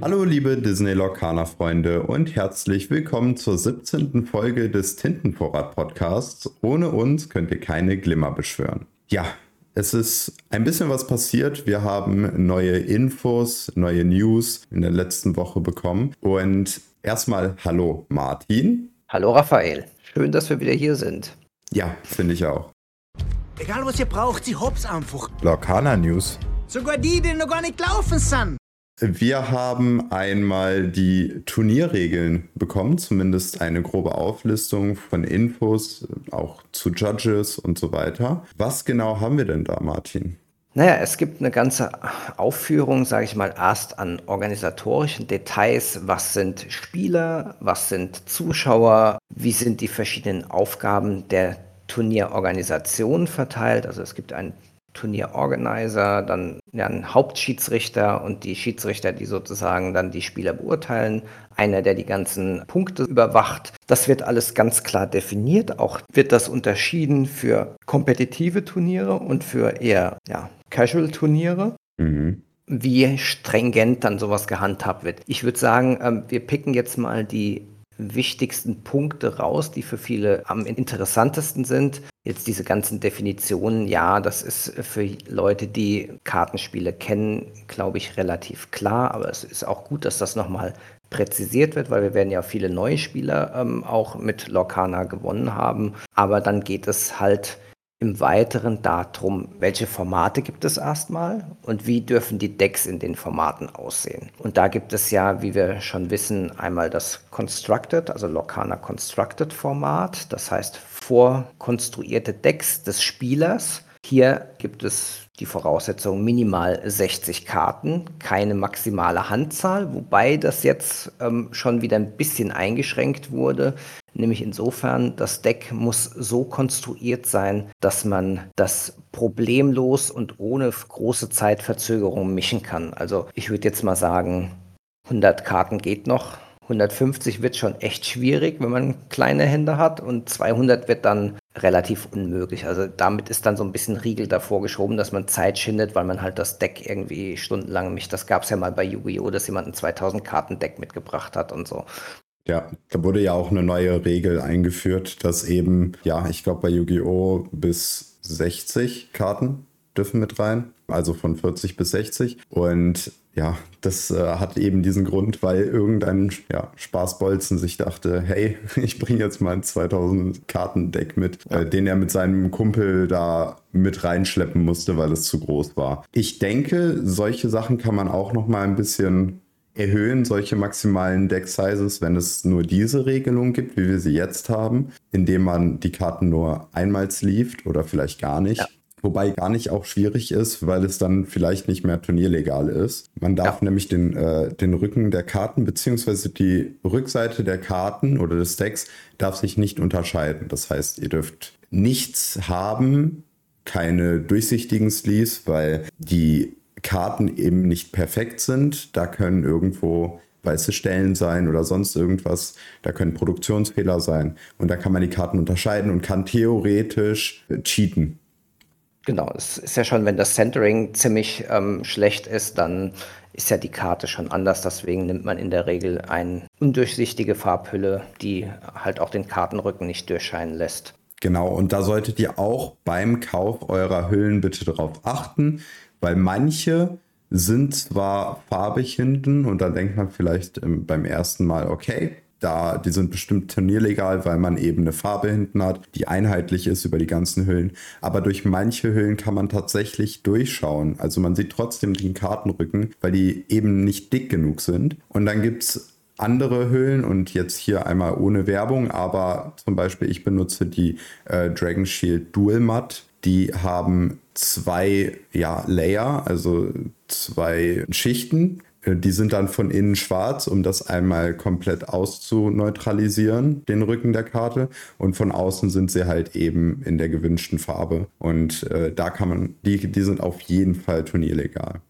Hallo liebe Disney Lorcaner Freunde und herzlich willkommen zur 17. Folge des Tintenvorrat Podcasts. Ohne uns könnt ihr keine Glimmer beschwören. Ja, es ist ein bisschen was passiert. Wir haben neue Infos, neue News in der letzten Woche bekommen. Und erstmal hallo Martin. Hallo Raphael. Schön, dass wir wieder hier sind. Ja, finde ich auch. Egal was ihr braucht, sie hops einfach. Lorcaner News. Sogar die, die noch gar nicht gelaufen sind. Wir haben einmal die Turnierregeln bekommen, zumindest eine grobe Auflistung von Infos, auch zu Judges und so weiter. Was genau haben wir denn da, Martin? Naja, es gibt eine ganze Aufführung, sage ich mal, erst an organisatorischen Details. Was sind Spieler? Was sind Zuschauer? Wie sind die verschiedenen Aufgaben der Turnierorganisation verteilt? Also es gibt einen Turnierorganizer, dann ja, ein Hauptschiedsrichter und die Schiedsrichter, die sozusagen dann die Spieler beurteilen, einer, der die ganzen Punkte überwacht. Das wird alles ganz klar definiert. Auch wird das unterschieden für kompetitive Turniere und für eher ja, Casual-Turniere. Mhm. Wie stringent dann sowas gehandhabt wird. Ich würde sagen, ähm, wir picken jetzt mal die wichtigsten Punkte raus, die für viele am interessantesten sind. Jetzt diese ganzen Definitionen, ja, das ist für Leute, die Kartenspiele kennen, glaube ich, relativ klar. Aber es ist auch gut, dass das nochmal präzisiert wird, weil wir werden ja viele neue Spieler ähm, auch mit Lorcana gewonnen haben. Aber dann geht es halt im Weiteren darum, welche Formate gibt es erstmal und wie dürfen die Decks in den Formaten aussehen. Und da gibt es ja, wie wir schon wissen, einmal das Constructed, also Locana Constructed Format, das heißt vorkonstruierte Decks des Spielers. Hier gibt es die Voraussetzung minimal 60 Karten, keine maximale Handzahl, wobei das jetzt ähm, schon wieder ein bisschen eingeschränkt wurde, nämlich insofern, das Deck muss so konstruiert sein, dass man das problemlos und ohne große Zeitverzögerung mischen kann. Also ich würde jetzt mal sagen, 100 Karten geht noch, 150 wird schon echt schwierig, wenn man kleine Hände hat und 200 wird dann relativ unmöglich. Also damit ist dann so ein bisschen Riegel davor geschoben, dass man Zeit schindet, weil man halt das Deck irgendwie stundenlang mischt. Das gab es ja mal bei Yu-Gi-Oh!, dass jemand ein 2000 Karten Deck mitgebracht hat und so. Ja, da wurde ja auch eine neue Regel eingeführt, dass eben, ja, ich glaube bei Yu-Gi-Oh! bis 60 Karten dürfen mit rein, also von 40 bis 60. Und ja, das äh, hat eben diesen Grund, weil irgendein ja, Spaßbolzen sich dachte, hey, ich bringe jetzt mal ein 2000 Kartendeck mit, ja. äh, den er mit seinem Kumpel da mit reinschleppen musste, weil es zu groß war. Ich denke, solche Sachen kann man auch noch mal ein bisschen erhöhen, solche maximalen Deck-Sizes, wenn es nur diese Regelung gibt, wie wir sie jetzt haben, indem man die Karten nur einmal sleeved oder vielleicht gar nicht. Ja. Wobei gar nicht auch schwierig ist, weil es dann vielleicht nicht mehr turnierlegal ist. Man darf ja. nämlich den, äh, den Rücken der Karten beziehungsweise die Rückseite der Karten oder des Decks darf sich nicht unterscheiden. Das heißt, ihr dürft nichts haben, keine durchsichtigen Sleeves, weil die Karten eben nicht perfekt sind. Da können irgendwo weiße Stellen sein oder sonst irgendwas. Da können Produktionsfehler sein. Und da kann man die Karten unterscheiden und kann theoretisch cheaten. Genau, es ist ja schon, wenn das Centering ziemlich ähm, schlecht ist, dann ist ja die Karte schon anders. Deswegen nimmt man in der Regel eine undurchsichtige Farbhülle, die halt auch den Kartenrücken nicht durchscheinen lässt. Genau, und da solltet ihr auch beim Kauf eurer Hüllen bitte darauf achten, weil manche sind zwar farbig hinten und da denkt man vielleicht ähm, beim ersten Mal, okay, da, die sind bestimmt turnierlegal, weil man eben eine Farbe hinten hat, die einheitlich ist über die ganzen Hüllen. Aber durch manche Hüllen kann man tatsächlich durchschauen. Also man sieht trotzdem den Kartenrücken, weil die eben nicht dick genug sind. Und dann gibt es andere Hüllen und jetzt hier einmal ohne Werbung, aber zum Beispiel ich benutze die äh, Dragon Shield Dual Matte. Die haben zwei ja, Layer, also zwei Schichten die sind dann von innen schwarz, um das einmal komplett auszuneutralisieren, den Rücken der Karte. Und von außen sind sie halt eben in der gewünschten Farbe. Und äh, da kann man, die, die sind auf jeden Fall turnierlegal.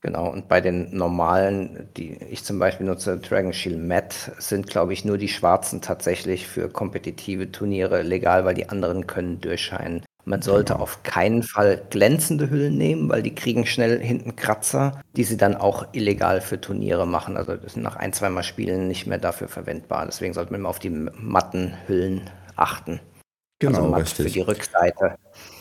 Genau, und bei den normalen, die ich zum Beispiel nutze, Dragon Shield Matte, sind, glaube ich, nur die schwarzen tatsächlich für kompetitive Turniere legal, weil die anderen können durchscheinen. Man sollte genau. auf keinen Fall glänzende Hüllen nehmen, weil die kriegen schnell hinten Kratzer, die sie dann auch illegal für Turniere machen. Also das sind nach ein, zweimal Spielen nicht mehr dafür verwendbar. Deswegen sollte man immer auf die matten Hüllen achten. Genau, also richtig. Für die Rückseite.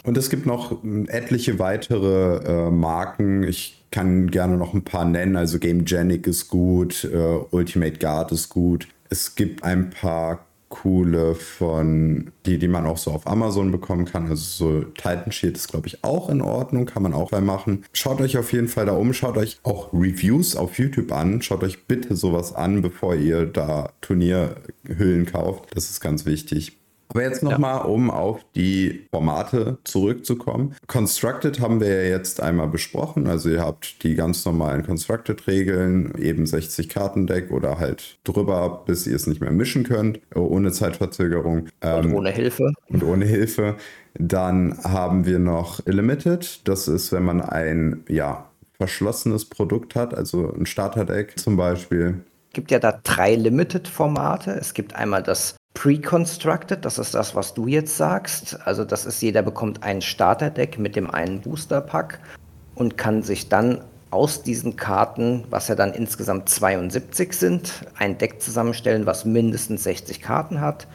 Und es gibt noch etliche weitere äh, Marken. Ich kann gerne noch ein paar nennen. Also Game Genic ist gut, äh, Ultimate Guard ist gut. Es gibt ein paar coole von, die, die man auch so auf Amazon bekommen kann. Also so Titan Shield ist, glaube ich, auch in Ordnung, kann man auch bei machen. Schaut euch auf jeden Fall da um, schaut euch auch Reviews auf YouTube an. Schaut euch bitte sowas an, bevor ihr da Turnierhüllen kauft. Das ist ganz wichtig. Aber jetzt nochmal, ja. um auf die Formate zurückzukommen. Constructed haben wir ja jetzt einmal besprochen. Also ihr habt die ganz normalen Constructed-Regeln, eben 60 Kartendeck oder halt drüber, bis ihr es nicht mehr mischen könnt, ohne Zeitverzögerung. Und ähm, ohne Hilfe. Und ohne Hilfe. Dann haben wir noch Limited. Das ist, wenn man ein, ja, verschlossenes Produkt hat, also ein Starterdeck zum Beispiel. Es gibt ja da drei Limited-Formate. Es gibt einmal das Pre-constructed, das ist das, was du jetzt sagst. Also das ist, jeder bekommt ein Starterdeck mit dem einen Booster-Pack und kann sich dann aus diesen Karten, was ja dann insgesamt 72 sind, ein Deck zusammenstellen, was mindestens 60 Karten hat.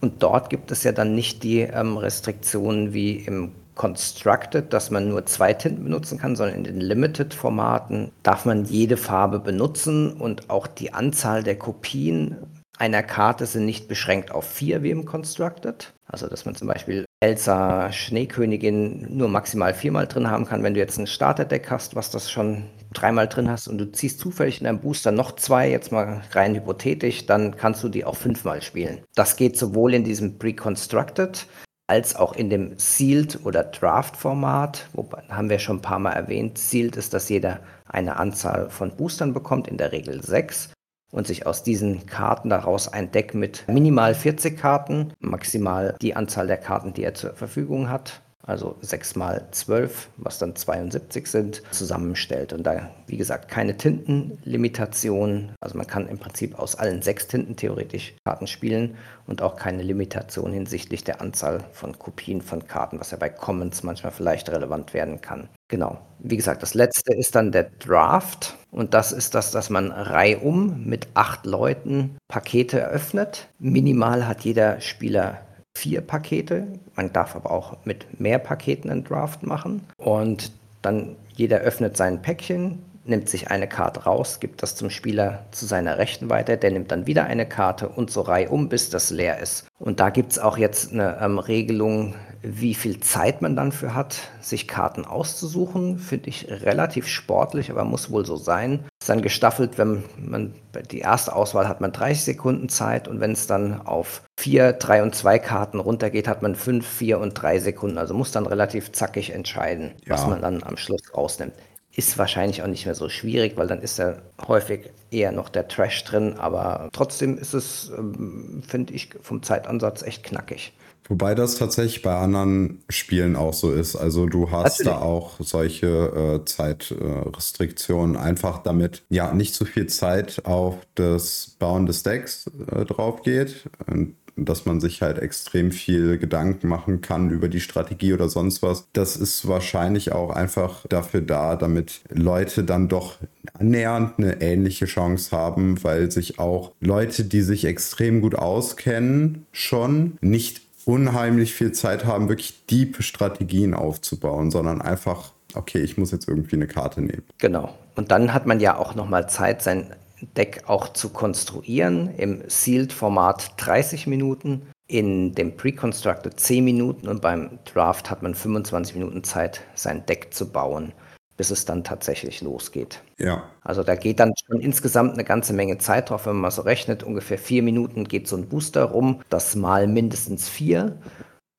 Und dort gibt es ja dann nicht die ähm, Restriktionen wie im Constructed, dass man nur zwei Tinten benutzen kann, sondern in den Limited-Formaten darf man jede Farbe benutzen und auch die Anzahl der Kopien einer Karte sind nicht beschränkt auf vier wie im Constructed. Also, dass man zum Beispiel Elsa Schneekönigin nur maximal viermal drin haben kann. Wenn du jetzt ein Starterdeck hast, was das schon dreimal drin hast und du ziehst zufällig in deinem Booster noch zwei, jetzt mal rein hypothetisch, dann kannst du die auch fünfmal spielen. Das geht sowohl in diesem Pre-Constructed als auch in dem Sealed oder Draft-Format. Wobei haben wir schon ein paar Mal erwähnt. Sealed ist, dass jeder eine Anzahl von Boostern bekommt, in der Regel sechs und sich aus diesen Karten daraus ein Deck mit minimal 40 Karten, maximal die Anzahl der Karten, die er zur Verfügung hat, also 6 mal 12, was dann 72 sind, zusammenstellt. Und da, wie gesagt, keine Tintenlimitation. Also man kann im Prinzip aus allen sechs Tinten theoretisch Karten spielen und auch keine Limitation hinsichtlich der Anzahl von Kopien von Karten, was ja bei Commons manchmal vielleicht relevant werden kann. Genau. Wie gesagt, das letzte ist dann der Draft. Und das ist das, dass man reihum mit acht Leuten Pakete eröffnet. Minimal hat jeder Spieler vier Pakete. Man darf aber auch mit mehr Paketen einen Draft machen. Und dann jeder öffnet sein Päckchen, nimmt sich eine Karte raus, gibt das zum Spieler zu seiner Rechten weiter, der nimmt dann wieder eine Karte und so reihum, bis das leer ist. Und da gibt es auch jetzt eine ähm, Regelung, wie viel Zeit man dann für hat, sich Karten auszusuchen, finde ich relativ sportlich, aber muss wohl so sein. Ist dann gestaffelt, wenn man die erste Auswahl hat man 30 Sekunden Zeit und wenn es dann auf 4, 3 und 2 Karten runtergeht, hat man 5, 4 und 3 Sekunden. Also muss dann relativ zackig entscheiden, ja. was man dann am Schluss rausnimmt. Ist wahrscheinlich auch nicht mehr so schwierig, weil dann ist ja häufig eher noch der Trash drin, aber trotzdem ist es, ähm, finde ich, vom Zeitansatz echt knackig. Wobei das tatsächlich bei anderen Spielen auch so ist. Also du hast Natürlich. da auch solche äh, Zeitrestriktionen, äh, einfach damit ja nicht zu viel Zeit auf das Bauen des Decks äh, drauf geht. Und dass man sich halt extrem viel Gedanken machen kann über die Strategie oder sonst was. Das ist wahrscheinlich auch einfach dafür da, damit Leute dann doch annähernd eine ähnliche Chance haben, weil sich auch Leute, die sich extrem gut auskennen, schon nicht unheimlich viel Zeit haben, wirklich deep Strategien aufzubauen, sondern einfach, okay, ich muss jetzt irgendwie eine Karte nehmen. Genau. Und dann hat man ja auch nochmal Zeit, sein Deck auch zu konstruieren. Im Sealed-Format 30 Minuten, in dem Pre-Constructed 10 Minuten und beim Draft hat man 25 Minuten Zeit, sein Deck zu bauen bis es dann tatsächlich losgeht. Ja. Also da geht dann schon insgesamt eine ganze Menge Zeit drauf, wenn man mal so rechnet. Ungefähr vier Minuten geht so ein Booster rum, das mal mindestens vier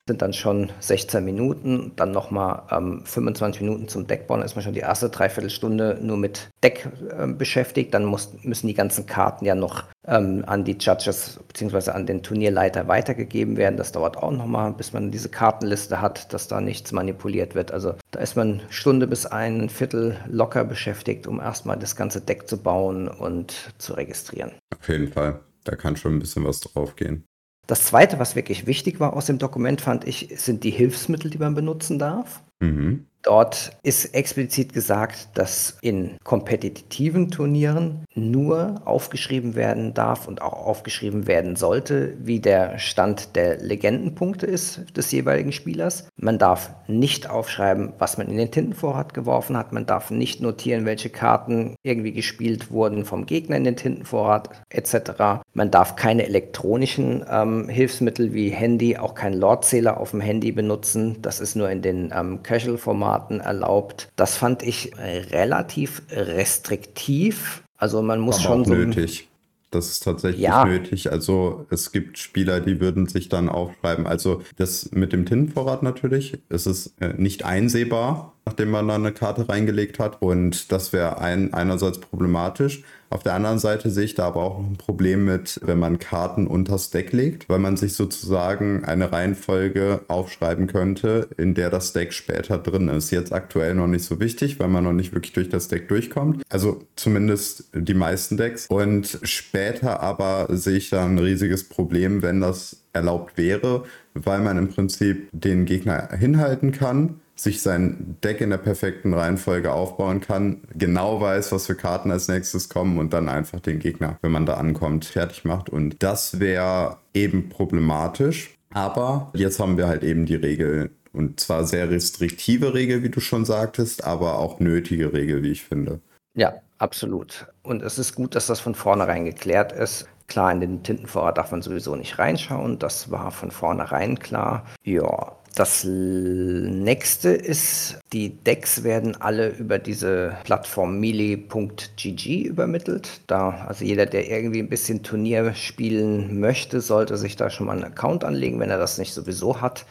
sind dann schon 16 Minuten, dann nochmal ähm, 25 Minuten zum Deckbauen, ist man schon die erste Dreiviertelstunde nur mit Deck äh, beschäftigt. Dann muss, müssen die ganzen Karten ja noch ähm, an die Judges bzw. an den Turnierleiter weitergegeben werden. Das dauert auch nochmal, bis man diese Kartenliste hat, dass da nichts manipuliert wird. Also da ist man Stunde bis ein Viertel locker beschäftigt, um erstmal das ganze Deck zu bauen und zu registrieren. Auf jeden Fall. Da kann schon ein bisschen was drauf gehen. Das Zweite, was wirklich wichtig war aus dem Dokument, fand ich, sind die Hilfsmittel, die man benutzen darf. Mhm. Dort ist explizit gesagt, dass in kompetitiven Turnieren nur aufgeschrieben werden darf und auch aufgeschrieben werden sollte, wie der Stand der Legendenpunkte ist des jeweiligen Spielers. Man darf nicht aufschreiben, was man in den Tintenvorrat geworfen hat. Man darf nicht notieren, welche Karten irgendwie gespielt wurden vom Gegner in den Tintenvorrat etc. Man darf keine elektronischen ähm, Hilfsmittel wie Handy, auch keinen Lordzähler auf dem Handy benutzen. Das ist nur in den ähm, Casual-Formaten Formaten erlaubt. Das fand ich relativ restriktiv. Also man muss Aber schon so. nötig. Das ist tatsächlich Ja. nötig. Also es gibt Spieler, die würden sich dann aufschreiben. Also das mit dem Tintenvorrat natürlich, es ist äh, nicht einsehbar, nachdem man da eine Karte reingelegt hat. Und das wäre ein, einerseits problematisch. Auf der anderen Seite sehe ich da aber auch ein Problem mit, wenn man Karten unters Deck legt, weil man sich sozusagen eine Reihenfolge aufschreiben könnte, in der das Deck später drin ist. Jetzt aktuell noch nicht so wichtig, weil man noch nicht wirklich durch das Deck durchkommt. Also zumindest die meisten Decks. Und später aber sehe ich da ein riesiges Problem, wenn das erlaubt wäre, weil man im Prinzip den Gegner hinhalten kann, sich sein Deck in der perfekten Reihenfolge aufbauen kann, genau weiß, was für Karten als nächstes kommen und dann einfach den Gegner, wenn man da ankommt, fertig macht. Und das wäre eben problematisch. Aber jetzt haben wir halt eben die Regel. Und zwar sehr restriktive Regel, wie du schon sagtest, aber auch nötige Regel, wie ich finde. Ja, absolut. Und es ist gut, dass das von vornherein geklärt ist. Klar, in den Tintenvorrat darf man sowieso nicht reinschauen. Das war von vornherein klar. Ja, das nächste ist, die Decks werden alle über diese Plattform melee.gg übermittelt. Da, also jeder, der irgendwie ein bisschen Turnier spielen möchte, sollte sich da schon mal einen Account anlegen, wenn er das nicht sowieso hat.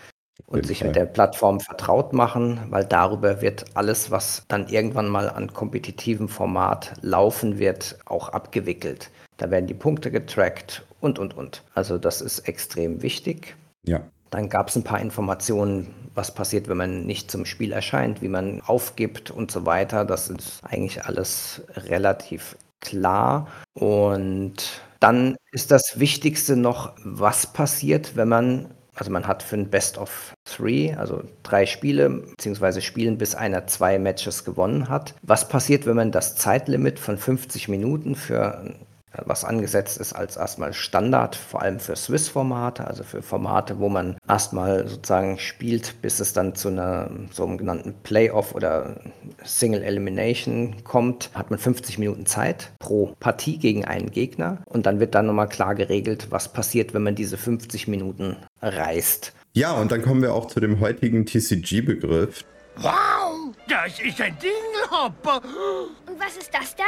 Und sich mit der Plattform vertraut machen, weil darüber wird alles, was dann irgendwann mal an kompetitivem Format laufen wird, auch abgewickelt. Da werden die Punkte getrackt und, und, und. Also das ist extrem wichtig. Ja. Dann gab es ein paar Informationen, was passiert, wenn man nicht zum Spiel erscheint, wie man aufgibt und so weiter. Das ist eigentlich alles relativ klar. Und dann ist das Wichtigste noch, was passiert, wenn man, also man hat für ein Best of Three, also drei Spiele, beziehungsweise Spielen, bis einer zwei Matches gewonnen hat. Was passiert, wenn man das Zeitlimit von 50 Minuten für was angesetzt ist als erstmal Standard, vor allem für Swiss-Formate, also für Formate, wo man erstmal sozusagen spielt, bis es dann zu einer sogenannten Playoff oder Single Elimination kommt, hat man 50 Minuten Zeit pro Partie gegen einen Gegner und dann wird dann nochmal klar geregelt, was passiert, wenn man diese 50 Minuten reißt. Ja, und dann kommen wir auch zu dem heutigen TCG-Begriff. Wow, das ist ein Dingelhopper. Und was ist das da?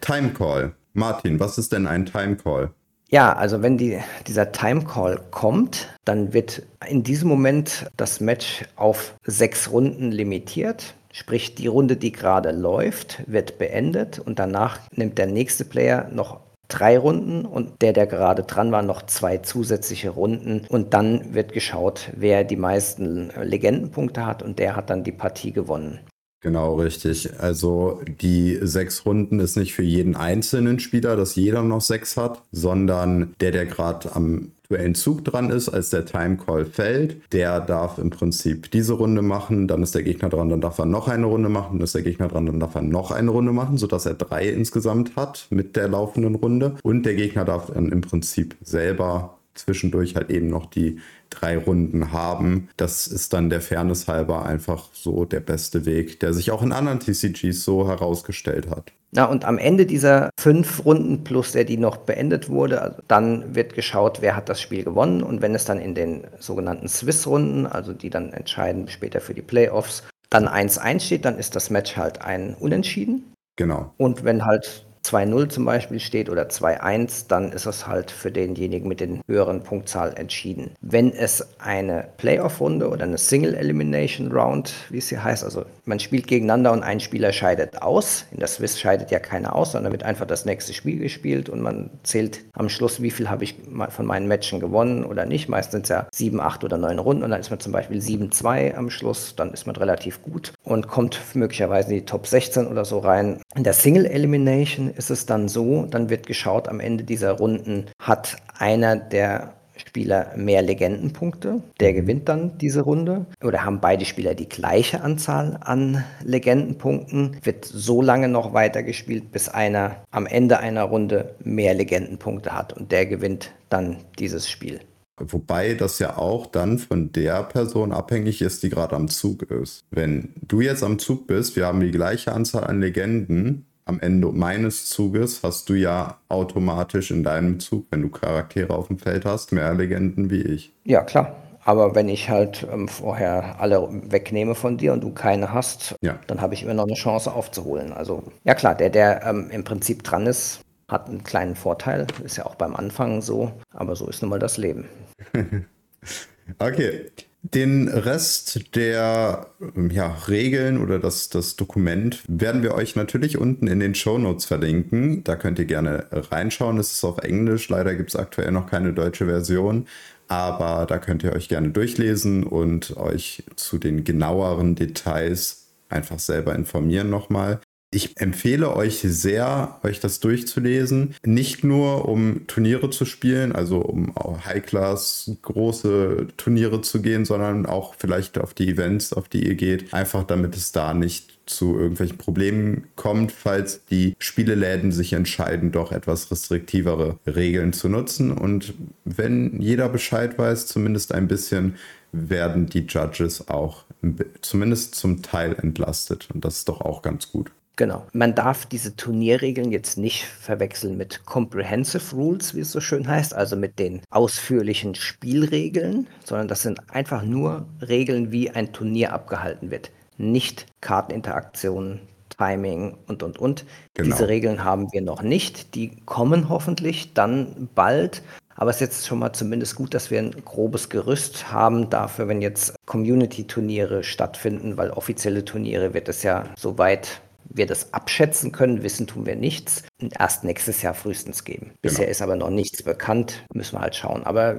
Time Call. Martin, was ist denn ein Time Call? Ja, also wenn die, dieser Time Call kommt, dann wird in diesem Moment das Match auf sechs Runden limitiert. Sprich, die Runde, die gerade läuft, wird beendet und danach nimmt der nächste Player noch drei Runden und der, der gerade dran war, noch zwei zusätzliche Runden. Und dann wird geschaut, wer die meisten Legendenpunkte hat und der hat dann die Partie gewonnen. Genau, richtig. Also die sechs Runden ist nicht für jeden einzelnen Spieler, dass jeder noch sechs hat, sondern der, der gerade am aktuellen Zug dran ist, als der Time Call fällt, der darf im Prinzip diese Runde machen, dann ist der Gegner dran, dann darf er noch eine Runde machen, dann ist der Gegner dran, dann darf er noch eine Runde machen, sodass er drei insgesamt hat mit der laufenden Runde. Und der Gegner darf dann im Prinzip selber zwischendurch halt eben noch die drei Runden haben. Das ist dann der Fairness halber einfach so der beste Weg, der sich auch in anderen TCGs so herausgestellt hat. Na, und am Ende dieser fünf Runden plus der, die noch beendet wurde, also dann wird geschaut, wer hat das Spiel gewonnen. Und wenn es dann in den sogenannten Swiss-Runden, also die dann entscheiden später für die Playoffs, dann 1-1 steht, dann ist das Match halt ein Unentschieden. Genau. Und wenn halt 2-0 zum Beispiel steht oder 2-1, dann ist es halt für denjenigen mit den höheren Punktzahl entschieden. Wenn es eine Playoff-Runde oder eine Single Elimination Round, wie es hier heißt, also man spielt gegeneinander und ein Spieler scheidet aus. In der Swiss scheidet ja keiner aus, sondern wird einfach das nächste Spiel gespielt und man zählt am Schluss, wie viel habe ich von meinen Matchen gewonnen oder nicht. Meist sind es ja 7, 8 oder 9 Runden und dann ist man zum Beispiel 7-2 am Schluss, dann ist man relativ gut und kommt möglicherweise in die Top 16 oder so rein. In der Single Elimination ist es dann so, dann wird geschaut am Ende dieser Runden, hat einer der Spieler mehr Legendenpunkte, der mhm. gewinnt dann diese Runde. Oder haben beide Spieler die gleiche Anzahl an Legendenpunkten, wird so lange noch weitergespielt, bis einer am Ende einer Runde mehr Legendenpunkte hat und der gewinnt dann dieses Spiel. Wobei das ja auch dann von der Person abhängig ist, die gerade am Zug ist. Wenn du jetzt am Zug bist, wir haben die gleiche Anzahl an Legenden, am Ende meines Zuges hast du ja automatisch in deinem Zug, wenn du Charaktere auf dem Feld hast, mehr Legenden wie ich. Ja, klar. Aber wenn ich halt ähm, vorher alle wegnehme von dir und du keine hast, ja. dann habe ich immer noch eine Chance aufzuholen. Also ja klar, der, der ähm, im Prinzip dran ist, hat einen kleinen Vorteil. Ist ja auch beim Anfang so, aber so ist nun mal das Leben. okay. Den Rest der ja, Regeln oder das, das Dokument werden wir euch natürlich unten in den Show Notes verlinken. Da könnt ihr gerne reinschauen. Es ist auf Englisch. Leider gibt es aktuell noch keine deutsche Version. Aber da könnt ihr euch gerne durchlesen und euch zu den genaueren Details einfach selber informieren nochmal. Ich empfehle euch sehr, euch das durchzulesen. Nicht nur, um Turniere zu spielen, also um High-Class große Turniere zu gehen, sondern auch vielleicht auf die Events, auf die ihr geht. Einfach damit es da nicht zu irgendwelchen Problemen kommt, falls die Spieleläden sich entscheiden, doch etwas restriktivere Regeln zu nutzen. Und wenn jeder Bescheid weiß, zumindest ein bisschen, werden die Judges auch zumindest zum Teil entlastet. Und das ist doch auch ganz gut. Genau. Man darf diese Turnierregeln jetzt nicht verwechseln mit Comprehensive Rules, wie es so schön heißt, also mit den ausführlichen Spielregeln, sondern das sind einfach nur Regeln, wie ein Turnier abgehalten wird. Nicht Karteninteraktionen, Timing und, und, und. Genau. Diese Regeln haben wir noch nicht. Die kommen hoffentlich dann bald. Aber es ist jetzt schon mal zumindest gut, dass wir ein grobes Gerüst haben dafür, wenn jetzt Community-Turniere stattfinden, weil offizielle Turniere wird es ja soweit wir das abschätzen können, wissen tun wir nichts, erst nächstes Jahr frühestens geben. Bisher genau. ist aber noch nichts bekannt, müssen wir halt schauen. Aber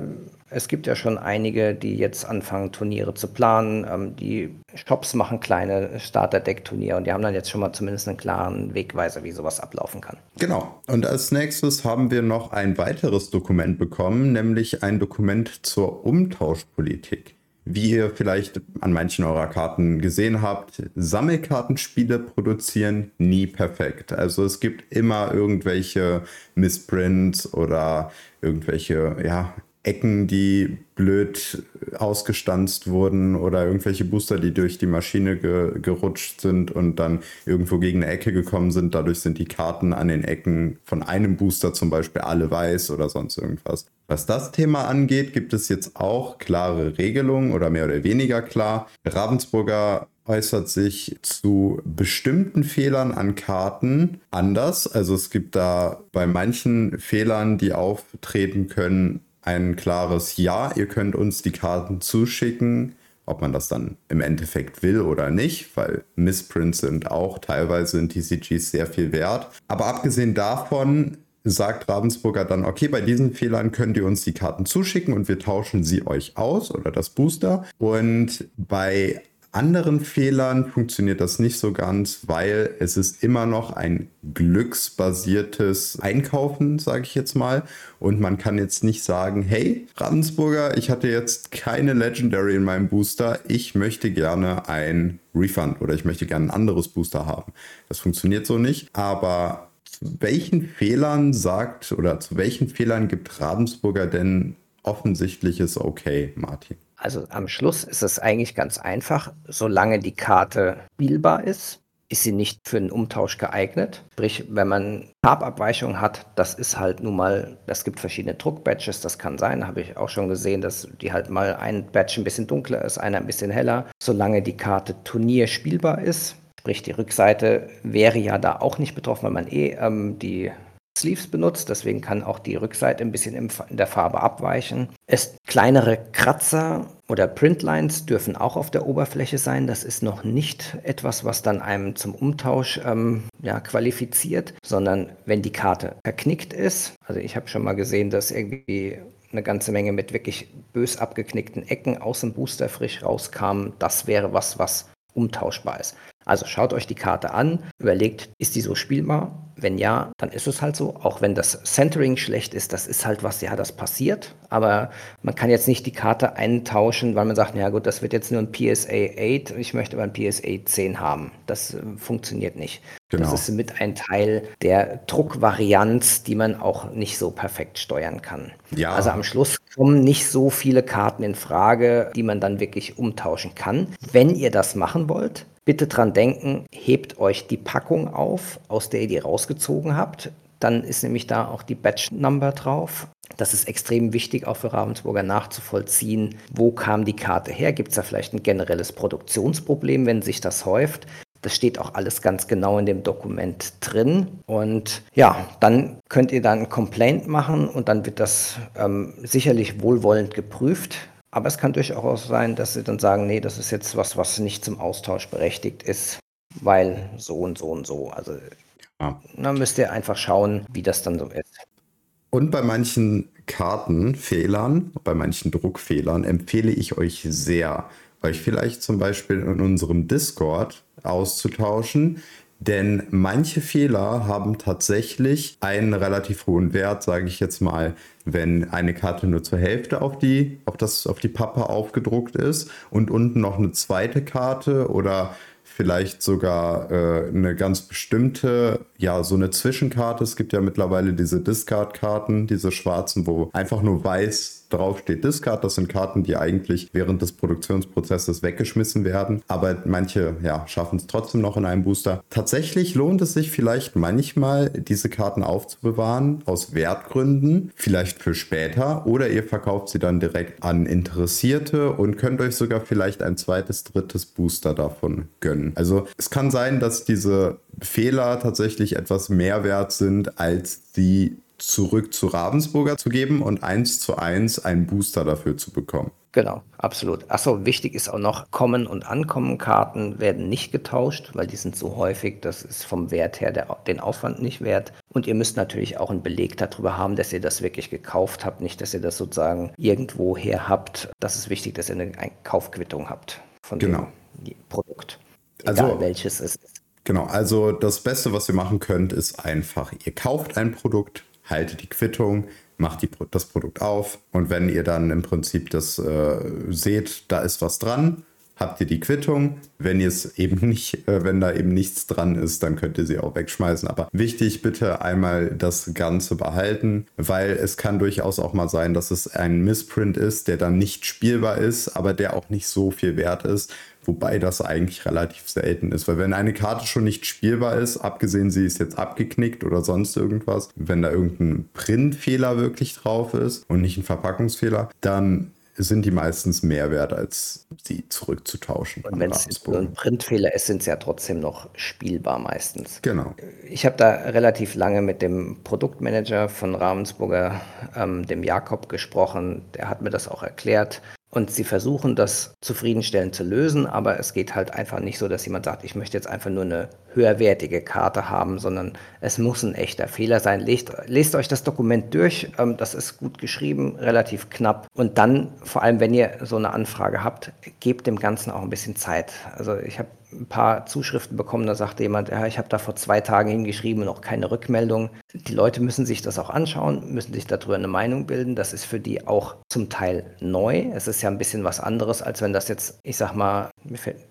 es gibt ja schon einige, die jetzt anfangen, Turniere zu planen. Ähm, die Shops machen kleine Starter-Deck-Turniere und die haben dann jetzt schon mal zumindest einen klaren Wegweiser, wie sowas ablaufen kann. Genau. Und als nächstes haben wir noch ein weiteres Dokument bekommen, nämlich ein Dokument zur Umtauschpolitik. Wie ihr vielleicht an manchen eurer Karten gesehen habt, Sammelkartenspiele produzieren nie perfekt. Also es gibt immer irgendwelche Missprints oder irgendwelche ja, Ecken, die blöd ausgestanzt wurden oder irgendwelche Booster, die durch die Maschine ge gerutscht sind und dann irgendwo gegen eine Ecke gekommen sind. Dadurch sind die Karten an den Ecken von einem Booster zum Beispiel alle weiß oder sonst irgendwas. Was das Thema angeht, gibt es jetzt auch klare Regelungen oder mehr oder weniger klar. Ravensburger äußert sich zu bestimmten Fehlern an Karten anders. Also es gibt da bei manchen Fehlern, die auftreten können, ein klares Ja, ihr könnt uns die Karten zuschicken, ob man das dann im Endeffekt will oder nicht, weil Missprints sind auch teilweise in TCGs sehr viel wert. Aber abgesehen davon sagt Ravensburger dann, okay, bei diesen Fehlern könnt ihr uns die Karten zuschicken und wir tauschen sie euch aus oder das Booster. Und bei anderen Fehlern funktioniert das nicht so ganz, weil es ist immer noch ein glücksbasiertes Einkaufen, sage ich jetzt mal. Und man kann jetzt nicht sagen, hey, Ravensburger, ich hatte jetzt keine Legendary in meinem Booster, ich möchte gerne ein Refund oder ich möchte gerne ein anderes Booster haben. Das funktioniert so nicht, aber zu welchen Fehlern sagt oder zu welchen Fehlern gibt Ravensburger denn offensichtliches Okay, Martin? Also am Schluss ist es eigentlich ganz einfach. Solange die Karte spielbar ist, ist sie nicht für einen Umtausch geeignet. Sprich, wenn man Farbabweichungen hat, das ist halt nun mal, es gibt verschiedene Druckbatches, das kann sein, habe ich auch schon gesehen, dass die halt mal ein Batch ein bisschen dunkler ist, einer ein bisschen heller. Solange die Karte Turnier spielbar ist, sprich die Rückseite wäre ja da auch nicht betroffen, weil man eh ähm, die Sleeves benutzt, deswegen kann auch die Rückseite ein bisschen in der Farbe abweichen. Es, kleinere Kratzer oder Printlines dürfen auch auf der Oberfläche sein. Das ist noch nicht etwas, was dann einem zum Umtausch ähm, ja, qualifiziert, sondern wenn die Karte verknickt ist. Also ich habe schon mal gesehen, dass irgendwie eine ganze Menge mit wirklich bös abgeknickten Ecken aus dem Booster frisch rauskam. Das wäre was, was umtauschbar ist. Also schaut euch die Karte an, überlegt, ist die so spielbar? Wenn ja, dann ist es halt so. Auch wenn das Centering schlecht ist, das ist halt was, ja, das passiert. Aber man kann jetzt nicht die Karte eintauschen, weil man sagt, ja gut, das wird jetzt nur ein PSA 8, ich möchte aber ein PSA 10 haben. Das äh, funktioniert nicht. Genau. Das ist mit ein Teil der Druckvarianz, die man auch nicht so perfekt steuern kann. Ja. Also am Schluss kommen nicht so viele Karten in Frage, die man dann wirklich umtauschen kann. Wenn ihr das machen wollt, bitte dran denken, hebt euch die Packung auf, aus der ihr die rausgezogen habt. Dann ist nämlich da auch die Batch Number drauf. Das ist extrem wichtig, auch für Ravensburger nachzuvollziehen, wo kam die Karte her? Gibt es da vielleicht ein generelles Produktionsproblem, wenn sich das häuft? Das steht auch alles ganz genau in dem Dokument drin. Und ja, dann könnt ihr dann ein Complaint machen und dann wird das ähm, sicherlich wohlwollend geprüft. Aber es kann durchaus sein, dass sie dann sagen, nee, das ist jetzt was, was nicht zum Austausch berechtigt ist, weil so und so und so. Also ja. dann müsst ihr einfach schauen, wie das dann so ist. Und bei manchen Kartenfehlern, bei manchen Druckfehlern empfehle ich euch sehr, euch vielleicht zum Beispiel in unserem Discord auszutauschen. Denn manche Fehler haben tatsächlich einen relativ hohen Wert, sage ich jetzt mal, wenn eine Karte nur zur Hälfte auf die, auf das, auf die Pappe aufgedruckt ist und unten noch eine zweite Karte oder vielleicht sogar äh, eine ganz bestimmte, ja, so eine Zwischenkarte. Es gibt ja mittlerweile diese Discard-Karten, diese schwarzen, wo einfach nur weiß drauf steht Discard. Das sind Karten, die eigentlich während des Produktionsprozesses weggeschmissen werden. Aber manche ja, schaffen es trotzdem noch in einem Booster. Tatsächlich lohnt es sich vielleicht manchmal, diese Karten aufzubewahren aus Wertgründen, vielleicht für später. Oder ihr verkauft sie dann direkt an Interessierte und könnt euch sogar vielleicht ein zweites, drittes Booster davon gönnen. Also es kann sein, dass diese Fehler tatsächlich etwas mehr wert sind als die zurück zu Ravensburger zu geben und eins zu eins einen Booster dafür zu bekommen. Genau, absolut. Achso, wichtig ist auch noch, Kommen- und Ankommenkarten werden nicht getauscht, weil die sind so häufig, das ist vom Wert her der, den Aufwand nicht wert. Und ihr müsst natürlich auch einen Beleg darüber haben, dass ihr das wirklich gekauft habt, nicht, dass ihr das sozusagen irgendwo her habt. Das ist wichtig, dass ihr eine Kaufquittung habt von genau. dem Produkt. Egal also, welches es ist. Genau, also das Beste, was ihr machen könnt, ist einfach, ihr kauft ein Produkt, haltet die Quittung, macht die, das Produkt auf und wenn ihr dann im Prinzip das äh, seht, da ist was dran, habt ihr die Quittung. Wenn ihr es eben nicht, äh, wenn da eben nichts dran ist, dann könnt ihr sie auch wegschmeißen. Aber wichtig, bitte einmal das Ganze behalten, weil es kann durchaus auch mal sein, dass es ein Missprint ist, der dann nicht spielbar ist, aber der auch nicht so viel wert ist. Wobei das eigentlich relativ selten ist, weil wenn eine Karte schon nicht spielbar ist, abgesehen sie ist jetzt abgeknickt oder sonst irgendwas, wenn da irgendein Printfehler wirklich drauf ist und nicht ein Verpackungsfehler, dann sind die meistens mehr wert, als sie zurückzutauschen. Und wenn es ein Printfehler ist, sind sie ja trotzdem noch spielbar meistens. Genau. Ich habe da relativ lange mit dem Produktmanager von Ravensburger, ähm, dem Jakob, gesprochen. Der hat mir das auch erklärt. Und sie versuchen das zufriedenstellend zu lösen, aber es geht halt einfach nicht so, dass jemand sagt, ich möchte jetzt einfach nur eine höherwertige Karte haben, sondern es muss ein echter Fehler sein. Lest, lest euch das Dokument durch, ähm, das ist gut geschrieben, relativ knapp. Und dann, vor allem wenn ihr so eine Anfrage habt, gebt dem Ganzen auch ein bisschen Zeit. Also ich habe ein paar Zuschriften bekommen, da sagte jemand, ja, ich habe da vor zwei Tagen hingeschrieben und noch keine Rückmeldung. Die Leute müssen sich das auch anschauen, müssen sich darüber eine Meinung bilden. Das ist für die auch zum Teil neu. Es ist ja ein bisschen was anderes, als wenn das jetzt, ich sag mal,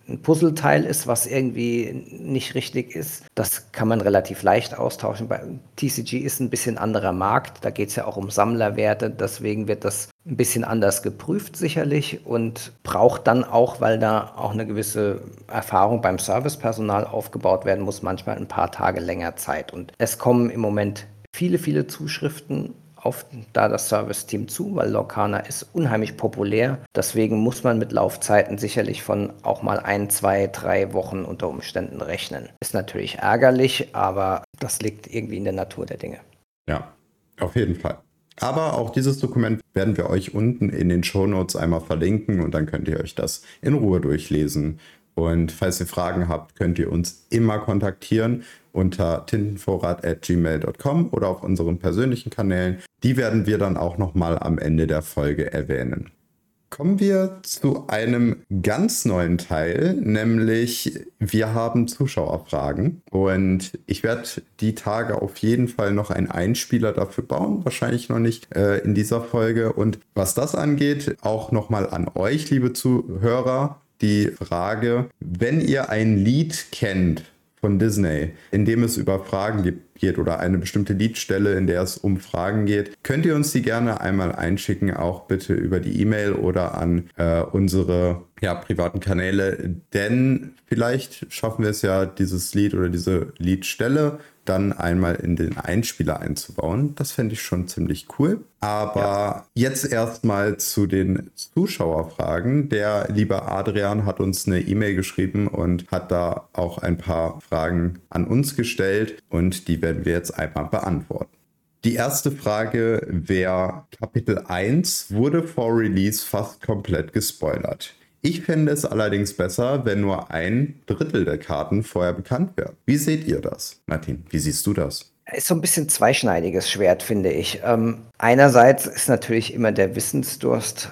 ein Puzzleteil ist, was irgendwie nicht richtig ist. Das kann man relativ leicht austauschen. Bei TCG ist ein bisschen anderer Markt. Da geht es ja auch um Sammlerwerte. Deswegen wird das ein bisschen anders geprüft sicherlich und braucht dann auch, weil da auch eine gewisse Erfahrung beim Servicepersonal aufgebaut werden muss, manchmal ein paar Tage länger Zeit. Und es kommen im Moment viele, viele Zuschriften auf da das Service-Team zu, weil Lorcana ist unheimlich populär. Deswegen muss man mit Laufzeiten sicherlich von auch mal ein, zwei, drei Wochen unter Umständen rechnen. Ist natürlich ärgerlich, aber das liegt irgendwie in der Natur der Dinge. Ja, auf jeden Fall. Aber auch dieses Dokument werden wir euch unten in den Show Notes einmal verlinken und dann könnt ihr euch das in Ruhe durchlesen. Und falls ihr Fragen habt, könnt ihr uns immer kontaktieren unter tintenvorrat.gmail.com oder auf unseren persönlichen Kanälen. Die werden wir dann auch nochmal am Ende der Folge erwähnen. Kommen wir zu einem ganz neuen Teil, nämlich wir haben Zuschauerfragen und ich werde die Tage auf jeden Fall noch einen Einspieler dafür bauen, wahrscheinlich noch nicht äh, in dieser Folge. Und was das angeht, auch nochmal an euch, liebe Zuhörer, die Frage, wenn ihr ein Lied kennt von Disney, in dem es über Fragen geht oder eine bestimmte Liedstelle, in der es um Fragen geht, könnt ihr uns die gerne einmal einschicken, auch bitte über die E-Mail oder an äh, unsere ja, privaten Kanäle, denn vielleicht schaffen wir es ja, dieses Lied oder diese Liedstelle dann einmal in den Einspieler einzubauen. Das fände ich schon ziemlich cool. Aber ja. jetzt erstmal zu den Zuschauerfragen. Der liebe Adrian hat uns eine E-Mail geschrieben und hat da auch ein paar Fragen an uns gestellt und die werden wir jetzt einmal beantworten. Die erste Frage wäre, Kapitel 1 wurde vor Release fast komplett gespoilert. Ich fände es allerdings besser, wenn nur ein Drittel der Karten vorher bekannt wäre. Wie seht ihr das? Martin, wie siehst du das? Ist so ein bisschen zweischneidiges Schwert, finde ich. Ähm, einerseits ist natürlich immer der Wissensdurst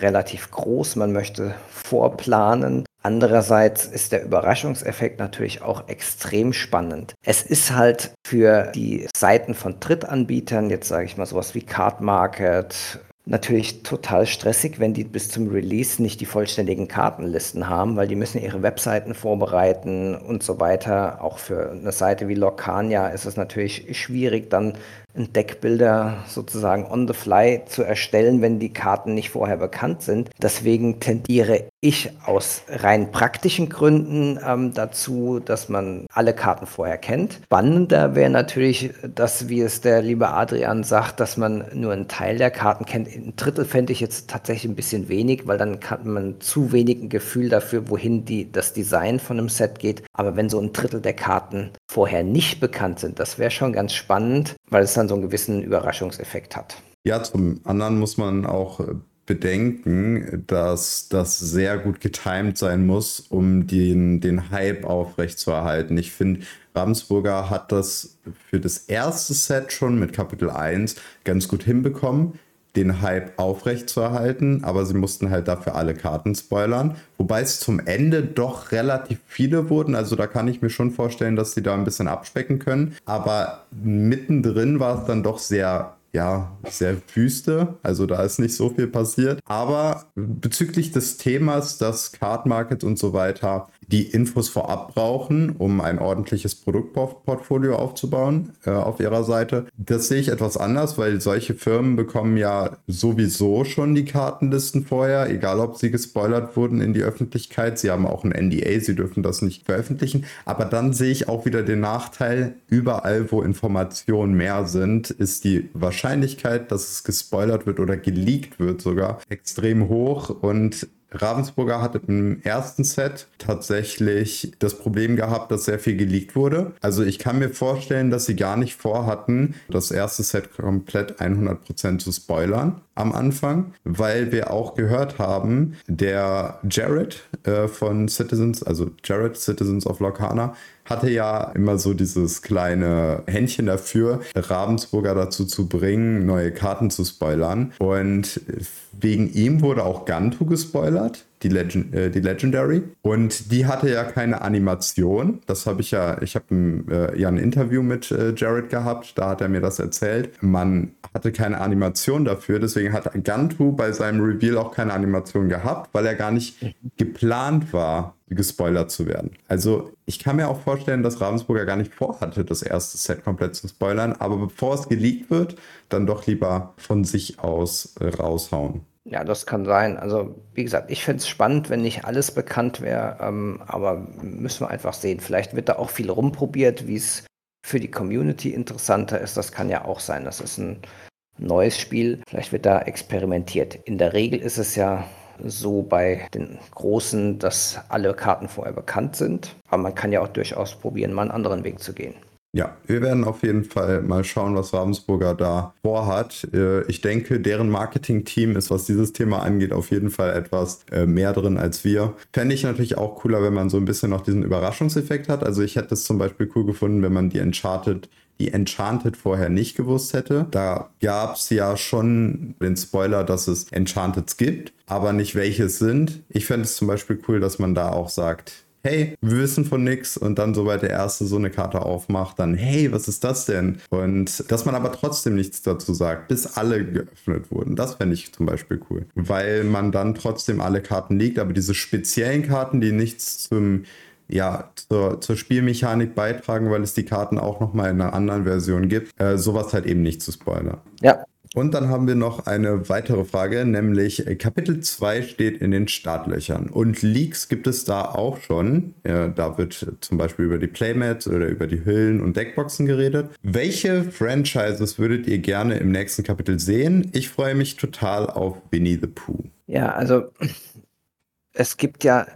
relativ groß. Man möchte vorplanen. Andererseits ist der Überraschungseffekt natürlich auch extrem spannend. Es ist halt für die Seiten von Drittanbietern, jetzt sage ich mal sowas wie Card Market, natürlich total stressig, wenn die bis zum Release nicht die vollständigen Kartenlisten haben, weil die müssen ihre Webseiten vorbereiten und so weiter. Auch für eine Seite wie Locania ist es natürlich schwierig, dann Deckbilder sozusagen on the fly zu erstellen, wenn die Karten nicht vorher bekannt sind. Deswegen tendiere ich aus rein praktischen Gründen ähm, dazu, dass man alle Karten vorher kennt. Spannender wäre natürlich, dass, wie es der liebe Adrian sagt, dass man nur einen Teil der Karten kennt. Ein Drittel fände ich jetzt tatsächlich ein bisschen wenig, weil dann hat man zu wenig ein Gefühl dafür, wohin die, das Design von einem Set geht. Aber wenn so ein Drittel der Karten vorher nicht bekannt sind, das wäre schon ganz spannend, weil es dann so einen gewissen Überraschungseffekt hat. Ja, zum anderen muss man auch bedenken, dass das sehr gut getimt sein muss, um den, den Hype aufrechtzuerhalten. Ich finde, Ravensburger hat das für das erste Set schon mit Kapitel 1 ganz gut hinbekommen, den Hype aufrechtzuerhalten, aber sie mussten halt dafür alle Karten spoilern. Wobei es zum Ende doch relativ viele wurden. Also da kann ich mir schon vorstellen, dass sie da ein bisschen abspecken können. Aber mittendrin war es dann doch sehr ja, sehr wüste. Also da ist nicht so viel passiert. Aber bezüglich des Themas, dass Card Market und so weiter die Infos vorab brauchen, um ein ordentliches Produktportfolio aufzubauen äh, auf ihrer Seite. Das sehe ich etwas anders, weil solche Firmen bekommen ja sowieso schon die Kartenlisten vorher, egal ob sie gespoilert wurden in die Öffentlichkeit. Sie haben auch ein NDA, sie dürfen das nicht veröffentlichen. Aber dann sehe ich auch wieder den Nachteil, überall wo Informationen mehr sind, ist die Wahrscheinlichkeit, dass es gespoilert wird oder geleakt wird sogar extrem hoch und Ravensburger hatte im ersten Set tatsächlich das Problem gehabt, dass sehr viel geleakt wurde. Also ich kann mir vorstellen, dass sie gar nicht vorhatten, das erste Set komplett 100% zu spoilern am Anfang, weil wir auch gehört haben, der Jared äh, von Citizens, also Jared Citizens of Locana, hatte ja immer so dieses kleine Händchen dafür, Ravensburger dazu zu bringen, neue Karten zu spoilern. Und wegen ihm wurde auch Gantu gespoilert die, Legend, äh, die Legendary. Und die hatte ja keine Animation. Das habe ich ja, ich habe äh, ja ein Interview mit äh, Jared gehabt, da hat er mir das erzählt. Man hatte keine Animation dafür, deswegen hat Gantu bei seinem Reveal auch keine Animation gehabt, weil er gar nicht geplant war, gespoilert zu werden. Also ich kann mir auch vorstellen, dass Ravensburger gar nicht vorhatte, das erste Set komplett zu spoilern, aber bevor es geleakt wird, dann doch lieber von sich aus äh, raushauen. Ja, das kann sein. Also, wie gesagt, ich fände es spannend, wenn nicht alles bekannt wäre, ähm, aber müssen wir einfach sehen. Vielleicht wird da auch viel rumprobiert, wie es für die Community interessanter ist. Das kann ja auch sein. Das ist ein neues Spiel. Vielleicht wird da experimentiert. In der Regel ist es ja so bei den Großen, dass alle Karten vorher bekannt sind. Aber man kann ja auch durchaus probieren, mal einen anderen Weg zu gehen. Ja, wir werden auf jeden Fall mal schauen, was Ravensburger da vorhat. Äh, ich denke, deren Marketing-Team ist, was dieses Thema angeht, auf jeden Fall etwas äh, mehr drin als wir. Fände ich natürlich auch cooler, wenn man so ein bisschen noch diesen Überraschungseffekt hat. Also ich hätte es zum Beispiel cool gefunden, wenn man die Uncharted die Enchanted vorher nicht gewusst hätte. Da gab es ja schon den Spoiler, dass es Enchanteds gibt, aber nicht welche es sind. Ich fände es zum Beispiel cool, dass man da auch sagt, hey, wir wissen von nix und dann sobald der Erste so eine Karte aufmacht, dann, hey, was ist das denn? Und dass man aber trotzdem nichts dazu sagt, bis alle geöffnet wurden. Das fände ich zum Beispiel cool. Weil man dann trotzdem alle Karten liegt, aber diese speziellen Karten, die nichts zum ja, zur, zur Spielmechanik beitragen, weil es die Karten auch nochmal in einer anderen Version gibt. Äh, sowas halt eben nicht zu spoilern. Ja, und dann haben wir noch eine weitere Frage, nämlich äh, Kapitel 2 steht in den Startlöchern. Und Leaks gibt es da auch schon. Ja, da wird zum Beispiel über die Playmats oder über die Hüllen und Deckboxen geredet. Welche Franchises würdet ihr gerne im nächsten Kapitel sehen? Ich freue mich total auf Winnie the Pooh. Ja, also es gibt ja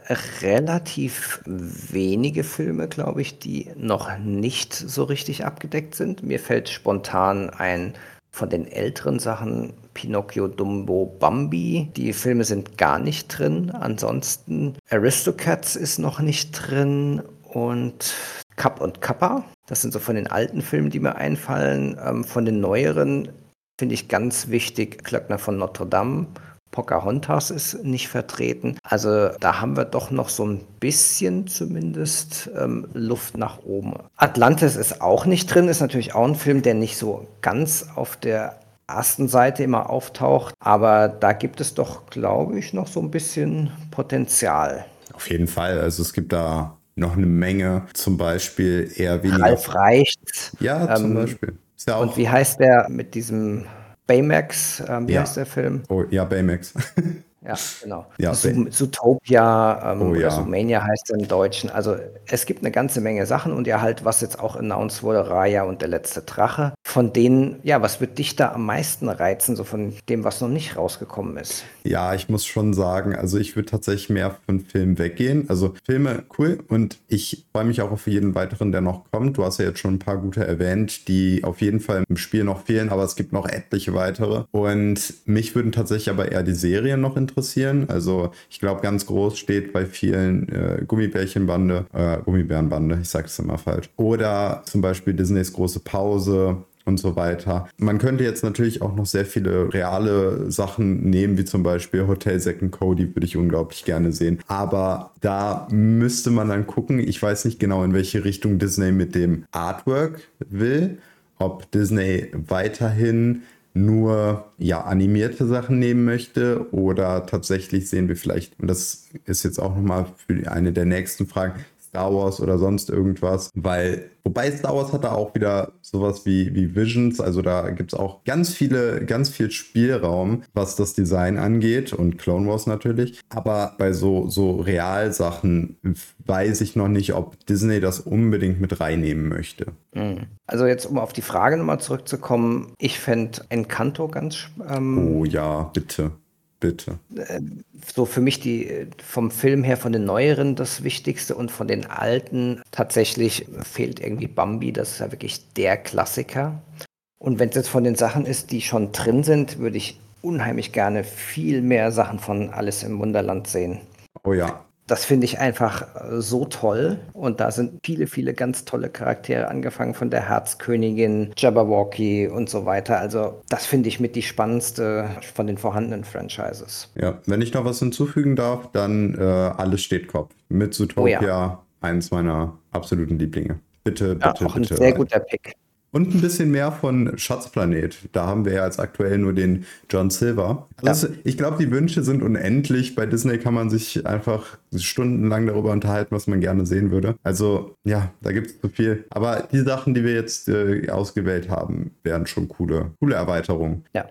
relativ wenige Filme, glaube ich, die noch nicht so richtig abgedeckt sind. Mir fällt spontan ein von den älteren Sachen Pinocchio, Dumbo, Bambi. Die Filme sind gar nicht drin. Ansonsten Aristocats ist noch nicht drin und Kapp und Kappa. Das sind so von den alten Filmen, die mir einfallen. Ähm, von den neueren finde ich ganz wichtig Klöckner von Notre Dame Pocahontas ist nicht vertreten. Also da haben wir doch noch so ein bisschen zumindest ähm, Luft nach oben. Atlantis ist auch nicht drin, ist natürlich auch ein Film, der nicht so ganz auf der ersten Seite immer auftaucht, aber da gibt es doch, glaube ich, noch so ein bisschen Potenzial. Auf jeden Fall. Also es gibt da noch eine Menge, zum Beispiel eher weniger. Ralf Reicht. Ja, zum ähm, Beispiel. Ja und wie heißt der mit diesem Baymax, ähm, wie ja. heißt der Film? Oh, ja, Baymax. Ja, genau. Ja, Zootopia ähm, oh, ja. Zoomania heißt es im Deutschen. Also es gibt eine ganze Menge Sachen und ja halt, was jetzt auch announced wurde, Raya und der letzte Drache. Von denen, ja, was wird dich da am meisten reizen, so von dem, was noch nicht rausgekommen ist? Ja, ich muss schon sagen, also ich würde tatsächlich mehr von Filmen weggehen. Also Filme cool und ich freue mich auch auf jeden weiteren, der noch kommt. Du hast ja jetzt schon ein paar gute erwähnt, die auf jeden Fall im Spiel noch fehlen, aber es gibt noch etliche weitere. Und mich würden tatsächlich aber eher die Serien noch interessieren. Also ich glaube, ganz groß steht bei vielen äh, Gummibärchenbande, äh, Gummibärenbande, ich sage es immer falsch. Oder zum Beispiel Disneys große Pause, und so weiter. Man könnte jetzt natürlich auch noch sehr viele reale Sachen nehmen, wie zum Beispiel Hotel Second Cody, würde ich unglaublich gerne sehen. Aber da müsste man dann gucken. Ich weiß nicht genau, in welche Richtung Disney mit dem Artwork will. Ob Disney weiterhin nur ja animierte Sachen nehmen möchte oder tatsächlich sehen wir vielleicht, und das ist jetzt auch nochmal für eine der nächsten Fragen, Star Wars oder sonst irgendwas, weil, wobei Star Wars hat da auch wieder sowas wie, wie Visions, also da gibt es auch ganz viele, ganz viel Spielraum, was das Design angeht und Clone Wars natürlich, aber bei so, so Realsachen weiß ich noch nicht, ob Disney das unbedingt mit reinnehmen möchte. Hm. Also jetzt, um auf die Frage nochmal zurückzukommen, ich fände Encanto ganz... Ähm, oh ja, bitte. Bitte. So für mich die vom Film her von den neueren das Wichtigste und von den alten tatsächlich fehlt irgendwie Bambi, das ist ja wirklich der Klassiker. Und wenn es jetzt von den Sachen ist, die schon drin sind, würde ich unheimlich gerne viel mehr Sachen von Alles im Wunderland sehen. Oh ja, das finde ich einfach äh, so toll. Und da sind viele, viele ganz tolle Charaktere, angefangen von der Herzkönigin, Jabberwocky und so weiter. Also das finde ich mit die spannendste von den vorhandenen Franchises. Ja, wenn ich noch was hinzufügen darf, dann äh, Alles steht Kopf. Mit Zootopia, oh ja. eins meiner absoluten Lieblinge. Bitte, bitte, ja, auch bitte. Ein sehr guter Pick. Und ein bisschen mehr von Schatzplanet. Da haben wir ja jetzt aktuell nur den John Silver. Also ja. Ich glaube, die Wünsche sind unendlich. Bei Disney kann man sich einfach stundenlang darüber unterhalten, was man gerne sehen würde. Also ja, da gibt es so viel. Aber die Sachen, die wir jetzt äh, ausgewählt haben, wären schon coole, coole Erweiterungen. Ja.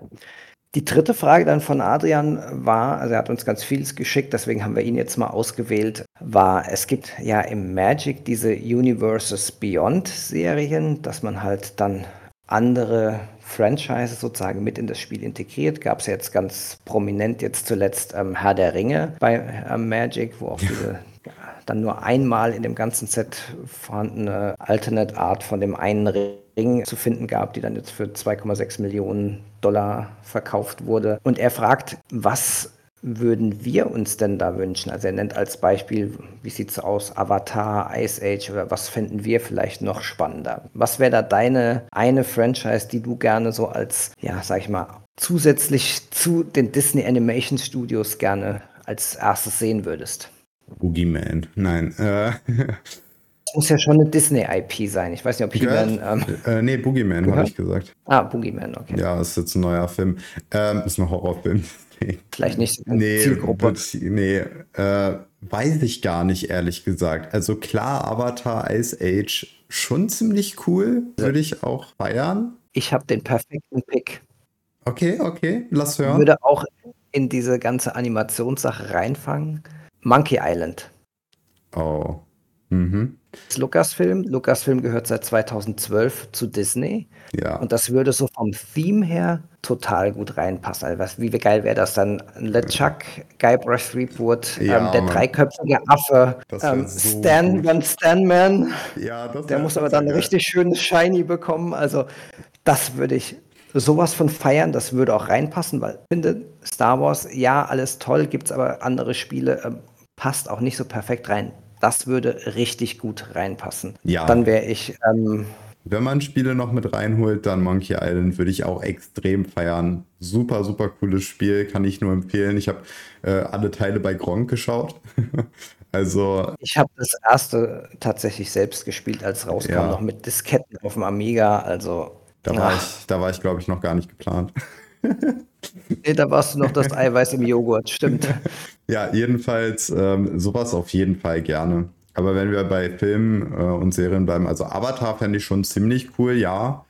Die dritte Frage dann von Adrian war, also er hat uns ganz vieles geschickt, deswegen haben wir ihn jetzt mal ausgewählt, war, es gibt ja im Magic diese Universes Beyond Serien, dass man halt dann andere Franchises sozusagen mit in das Spiel integriert. Gab es jetzt ganz prominent jetzt zuletzt ähm, Herr der Ringe bei ähm, Magic, wo auch diese dann nur einmal in dem ganzen Set vorhandene Alternate Art von dem einen Ring zu finden gab, die dann jetzt für 2,6 Millionen Dollar verkauft wurde. Und er fragt, was würden wir uns denn da wünschen? Also er nennt als Beispiel, wie sieht es aus, Avatar, Ice Age oder was fänden wir vielleicht noch spannender? Was wäre da deine eine Franchise, die du gerne so als, ja, sag ich mal, zusätzlich zu den Disney Animation Studios gerne als erstes sehen würdest? Boogeyman, nein. Äh, muss ja schon eine Disney-IP sein. Ich weiß nicht, ob He-Man. Ähm, äh, nee, Boogeyman habe ich gesagt. Ah, Boogeyman, okay. Ja, ist jetzt ein neuer Film. Ähm, ist ein Horrorfilm. Vielleicht nicht nee, Zielgruppe. Nee, äh, weiß ich gar nicht, ehrlich gesagt. Also klar, Avatar Ice Age schon ziemlich cool. Würde ich auch feiern. Ich habe den perfekten Pick. Okay, okay, lass hören. Ich würde auch in diese ganze Animationssache reinfangen. Monkey Island. Oh. Mhm. Das Lucasfilm. Lucasfilm gehört seit 2012 zu Disney. Ja. Und das würde so vom Theme her total gut reinpassen. Also was, wie geil wäre das dann? LeChuck, Guybrush Threepwood, ja, ähm, der dreiköpfige Affe, ähm, so Stan, dann Stanman. Ja, der muss aber dann geil. richtig schönes Shiny bekommen. Also das würde ich sowas von feiern, das würde auch reinpassen, weil ich finde, Star Wars, ja, alles toll, gibt es aber andere Spiele, äh, passt auch nicht so perfekt rein. Das würde richtig gut reinpassen. Ja. Dann wäre ich. Ähm, wenn man Spiele noch mit reinholt, dann Monkey Island würde ich auch extrem feiern. Super, super cooles Spiel, kann ich nur empfehlen. Ich habe äh, alle Teile bei Gronk geschaut. also. Ich habe das erste tatsächlich selbst gespielt, als rauskam, ja. noch mit Disketten auf dem Amiga. Also. Da war ach. ich, da war ich, glaube ich, noch gar nicht geplant. nee, da warst du noch das Eiweiß im Joghurt, stimmt. Ja, jedenfalls ähm, sowas auf jeden Fall gerne. Aber wenn wir bei Filmen äh, und Serien bleiben, also Avatar fände ich schon ziemlich cool, ja.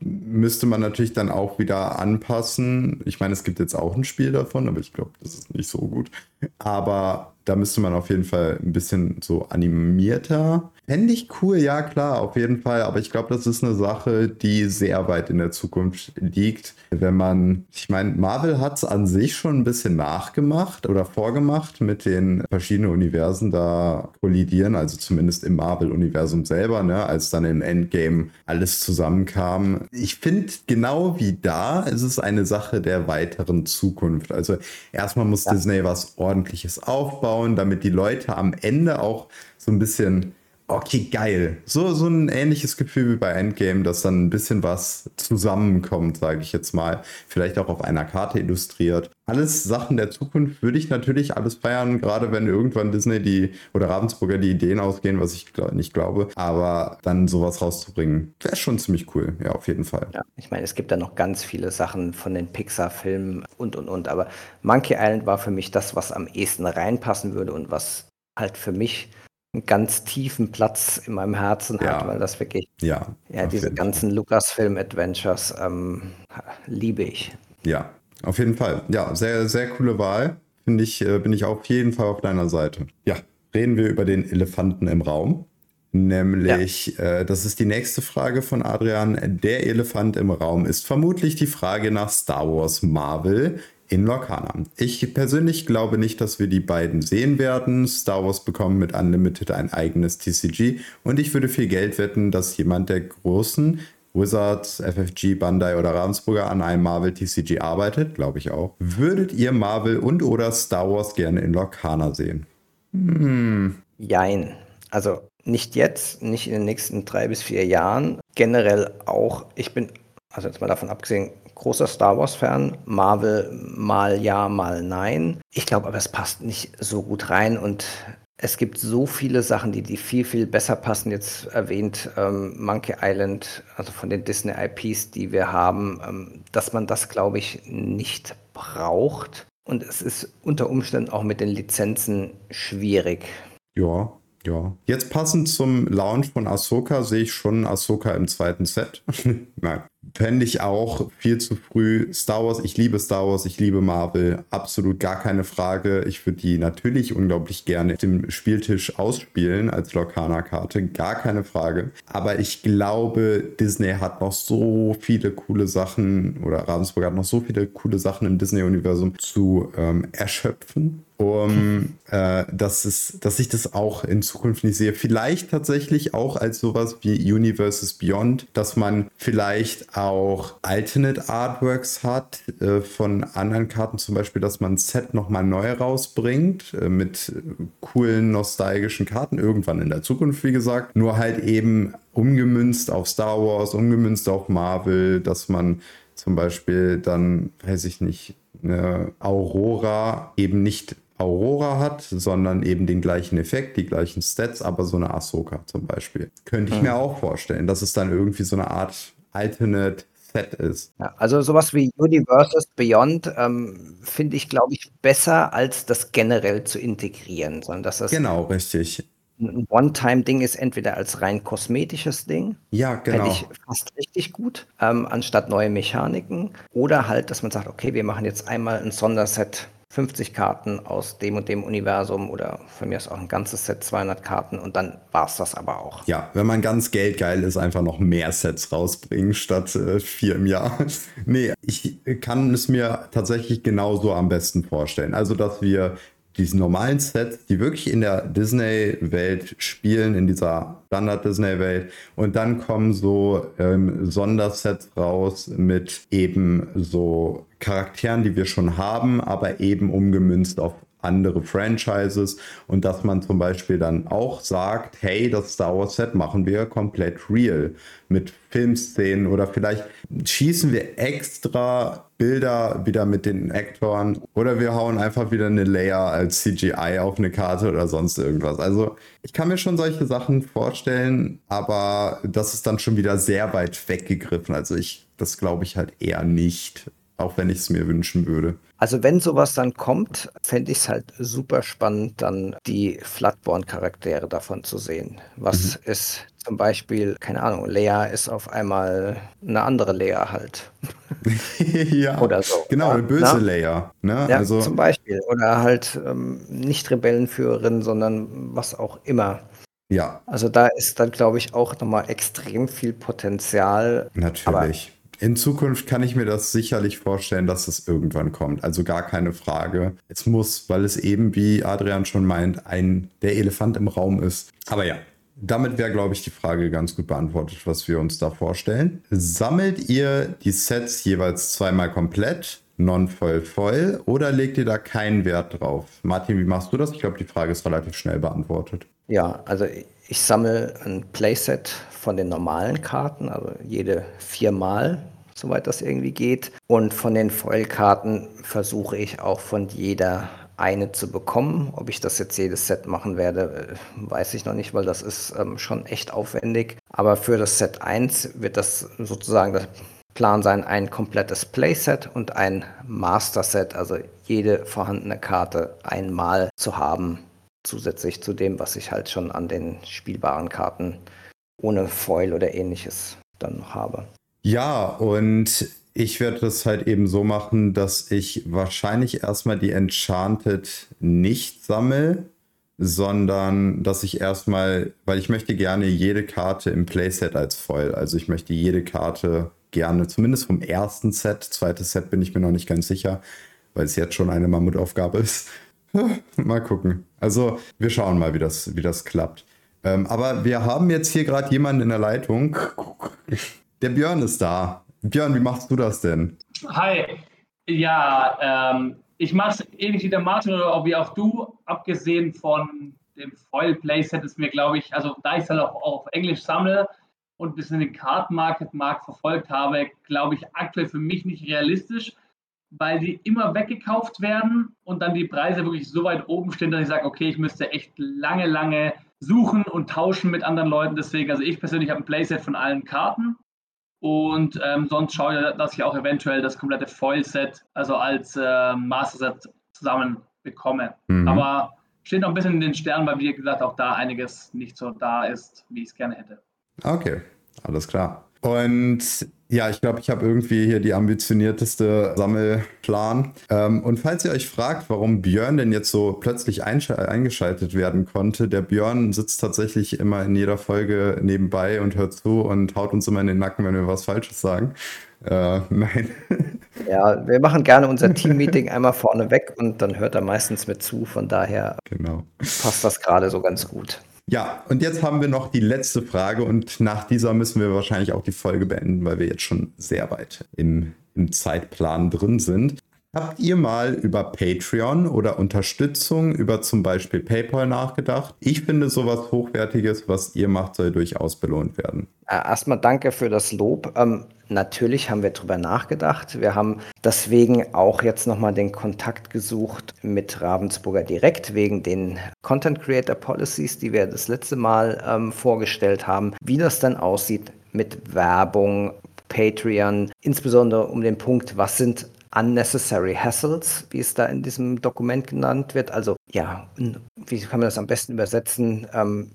Müsste man natürlich dann auch wieder anpassen. Ich meine, es gibt jetzt auch ein Spiel davon, aber ich glaube, das ist nicht so gut. Aber da müsste man auf jeden Fall ein bisschen so animierter Fände ich cool, ja klar, auf jeden Fall. Aber ich glaube, das ist eine Sache, die sehr weit in der Zukunft liegt. Wenn man, ich meine, Marvel hat es an sich schon ein bisschen nachgemacht oder vorgemacht mit den verschiedenen Universen da kollidieren, also zumindest im Marvel-Universum selber, ne, als dann im Endgame alles zusammenkam. Ich finde, genau wie da ist es eine Sache der weiteren Zukunft. Also erstmal muss ja. Disney was ordentliches aufbauen, damit die Leute am Ende auch so ein bisschen okay, geil. So, so ein ähnliches Gefühl wie bei Endgame, dass dann ein bisschen was zusammenkommt, sage ich jetzt mal. Vielleicht auch auf einer Karte illustriert. Alles Sachen der Zukunft würde ich natürlich alles feiern, gerade wenn irgendwann Disney die oder Ravensburger die Ideen ausgehen, was ich nicht glaube. Aber dann sowas rauszubringen, wäre schon ziemlich cool. Ja, auf jeden Fall. Ja, ich meine, es gibt da noch ganz viele Sachen von den Pixar-Filmen und und und. Aber Monkey Island war für mich das, was am ehesten reinpassen würde und was halt für mich einen ganz tiefen Platz in meinem Herzen ja. hat, weil das wirklich, ja, ja diese ganzen Lucasfilm-Adventures ähm, liebe ich. Ja, auf jeden Fall. Ja, sehr, sehr coole Wahl. Finde ich, äh, bin ich auf jeden Fall auf deiner Seite. Ja, reden wir über den Elefanten im Raum. Nämlich, ja. äh, das ist die nächste Frage von Adrian. Der Elefant im Raum ist vermutlich die Frage nach Star Wars Marvel in Lorcana. Ich persönlich glaube nicht, dass wir die beiden sehen werden. Star Wars bekommt mit Unlimited ein eigenes TCG und ich würde viel Geld wetten, dass jemand der großen Wizards, FFG, Bandai oder Ravensburger an einem Marvel TCG arbeitet, glaube ich auch. Würdet ihr Marvel und oder Star Wars gerne in Lorcana sehen? Hm. Jein. Also nicht jetzt, nicht in den nächsten drei bis vier Jahren. Generell auch, ich bin, also jetzt mal davon abgesehen, großer Star Wars-Fan. Marvel mal ja, mal nein. Ich glaube aber, es passt nicht so gut rein und es gibt so viele Sachen, die, die viel, viel besser passen. Jetzt erwähnt ähm, Monkey Island, also von den Disney-IPs, die wir haben, ähm, dass man das, glaube ich, nicht braucht. Und es ist unter Umständen auch mit den Lizenzen schwierig. Ja, ja. Jetzt passend zum Launch von Ahsoka sehe ich schon Ahsoka im zweiten Set. Nein. Fände ich auch viel zu früh. Star Wars, ich liebe Star Wars, ich liebe Marvel, absolut gar keine Frage. Ich würde die natürlich unglaublich gerne dem Spieltisch ausspielen als Lorcana-Karte, gar keine Frage. Aber ich glaube, Disney hat noch so viele coole Sachen oder Ravensburg hat noch so viele coole Sachen im Disney-Universum zu ähm, erschöpfen um äh, dass, es, dass ich das auch in Zukunft nicht sehe. Vielleicht tatsächlich auch als sowas wie Universes Beyond, dass man vielleicht auch Alternate Artworks hat äh, von anderen Karten, zum Beispiel, dass man ein Set nochmal neu rausbringt äh, mit coolen, nostalgischen Karten, irgendwann in der Zukunft, wie gesagt. Nur halt eben umgemünzt auf Star Wars, umgemünzt auf Marvel, dass man zum Beispiel dann, weiß ich nicht, eine Aurora eben nicht Aurora hat, sondern eben den gleichen Effekt, die gleichen Stats, aber so eine Ahsoka zum Beispiel. Könnte ich mhm. mir auch vorstellen, dass es dann irgendwie so eine Art Alternate Set ist. Ja, also sowas wie Universes Beyond ähm, finde ich, glaube ich, besser, als das generell zu integrieren, sondern dass das genau richtig ein One-Time-Ding ist, entweder als rein kosmetisches Ding. Ja, genau. Fände ich fast richtig gut, ähm, anstatt neue Mechaniken. Oder halt, dass man sagt, okay, wir machen jetzt einmal ein Sonderset 50 Karten aus dem und dem Universum oder von mir ist auch ein ganzes Set 200 Karten und dann war es das aber auch. Ja, wenn man ganz geldgeil ist, einfach noch mehr Sets rausbringen statt äh, vier im Jahr. nee, ich kann es mir tatsächlich genauso am besten vorstellen. Also, dass wir diesen normalen Sets, die wirklich in der Disney-Welt spielen, in dieser Standard-Disney-Welt. Und dann kommen so ähm, Sondersets raus mit eben so Charakteren, die wir schon haben, aber eben umgemünzt auf andere Franchises und dass man zum Beispiel dann auch sagt, hey, das Star Wars Set machen wir komplett real mit Filmszenen oder vielleicht schießen wir extra Bilder wieder mit den Aktoren oder wir hauen einfach wieder eine Layer als CGI auf eine Karte oder sonst irgendwas. Also ich kann mir schon solche Sachen vorstellen, aber das ist dann schon wieder sehr weit weggegriffen. Also ich, das glaube ich halt eher nicht auch wenn ich es mir wünschen würde. Also wenn sowas dann kommt, fände ich es halt super spannend, dann die Flatborn-Charaktere davon zu sehen. Was mhm. ist zum Beispiel, keine Ahnung, Lea ist auf einmal eine andere Lea halt. ja, oder so. Genau, eine böse Na? Lea. Ne? Ja, also, zum Beispiel. Oder halt ähm, nicht Rebellenführerin, sondern was auch immer. Ja. Also da ist dann, glaube ich, auch nochmal extrem viel Potenzial. Natürlich. In Zukunft kann ich mir das sicherlich vorstellen, dass es irgendwann kommt. Also gar keine Frage. Es muss, weil es eben, wie Adrian schon meint, ein der Elefant im Raum ist. Aber ja, damit wäre, glaube ich, die Frage ganz gut beantwortet, was wir uns da vorstellen. Sammelt ihr die Sets jeweils zweimal komplett, non-foil voll, oder legt ihr da keinen Wert drauf? Martin, wie machst du das? Ich glaube, die Frage ist relativ schnell beantwortet. Ja, also ich sammle ein Playset von den normalen Karten, also jede viermal, soweit das irgendwie geht. Und von den Foil-Karten versuche ich auch von jeder eine zu bekommen. Ob ich das jetzt jedes Set machen werde, äh, weiß ich noch nicht, weil das ist ähm, schon echt aufwendig. Aber für das Set 1 wird das sozusagen der Plan sein, ein komplettes Playset und ein Master Set, also jede vorhandene Karte einmal zu haben zusätzlich zu dem, was ich halt schon an den spielbaren Karten ohne Foil oder ähnliches dann noch habe. Ja, und ich werde das halt eben so machen, dass ich wahrscheinlich erstmal die Enchanted nicht sammle, sondern dass ich erstmal, weil ich möchte gerne jede Karte im Playset als Foil. Also ich möchte jede Karte gerne, zumindest vom ersten Set, zweites Set bin ich mir noch nicht ganz sicher, weil es jetzt schon eine Mammutaufgabe ist. mal gucken. Also wir schauen mal, wie das, wie das klappt. Ähm, aber wir haben jetzt hier gerade jemanden in der Leitung. Der Björn ist da. Björn, wie machst du das denn? Hi. Ja, ähm, ich mache es ähnlich wie der Martin oder auch wie auch du. Abgesehen von dem Foil Playset ist mir, glaube ich, also da ich es halt auch, auch auf Englisch sammle und ein bisschen den Card Market Markt verfolgt habe, glaube ich aktuell für mich nicht realistisch weil die immer weggekauft werden und dann die Preise wirklich so weit oben stehen, dass ich sage, okay, ich müsste echt lange, lange suchen und tauschen mit anderen Leuten. Deswegen, also ich persönlich habe ein Playset von allen Karten und ähm, sonst schaue ich, dass ich auch eventuell das komplette Foil-Set, also als äh, Master-Set zusammen bekomme. Mhm. Aber steht noch ein bisschen in den Sternen, weil wie gesagt auch da einiges nicht so da ist, wie ich es gerne hätte. Okay, alles klar. Und ja, ich glaube, ich habe irgendwie hier die ambitionierteste Sammelplan. Ähm, und falls ihr euch fragt, warum Björn denn jetzt so plötzlich eingeschaltet werden konnte, der Björn sitzt tatsächlich immer in jeder Folge nebenbei und hört zu und haut uns immer in den Nacken, wenn wir was Falsches sagen. Äh, nein. Ja, wir machen gerne unser Team-Meeting einmal vorne weg und dann hört er meistens mit zu. Von daher Genau. passt das gerade so ganz gut. Ja, und jetzt haben wir noch die letzte Frage und nach dieser müssen wir wahrscheinlich auch die Folge beenden, weil wir jetzt schon sehr weit im, im Zeitplan drin sind. Habt ihr mal über Patreon oder Unterstützung über zum Beispiel PayPal nachgedacht? Ich finde sowas Hochwertiges, was ihr macht, soll durchaus belohnt werden. Äh, Erstmal danke für das Lob. Ähm, natürlich haben wir drüber nachgedacht. Wir haben deswegen auch jetzt nochmal den Kontakt gesucht mit Ravensburger direkt wegen den Content Creator Policies, die wir das letzte Mal ähm, vorgestellt haben, wie das dann aussieht mit Werbung, Patreon, insbesondere um den Punkt, was sind unnecessary hassles, wie es da in diesem Dokument genannt wird. Also ja, wie kann man das am besten übersetzen? Ähm,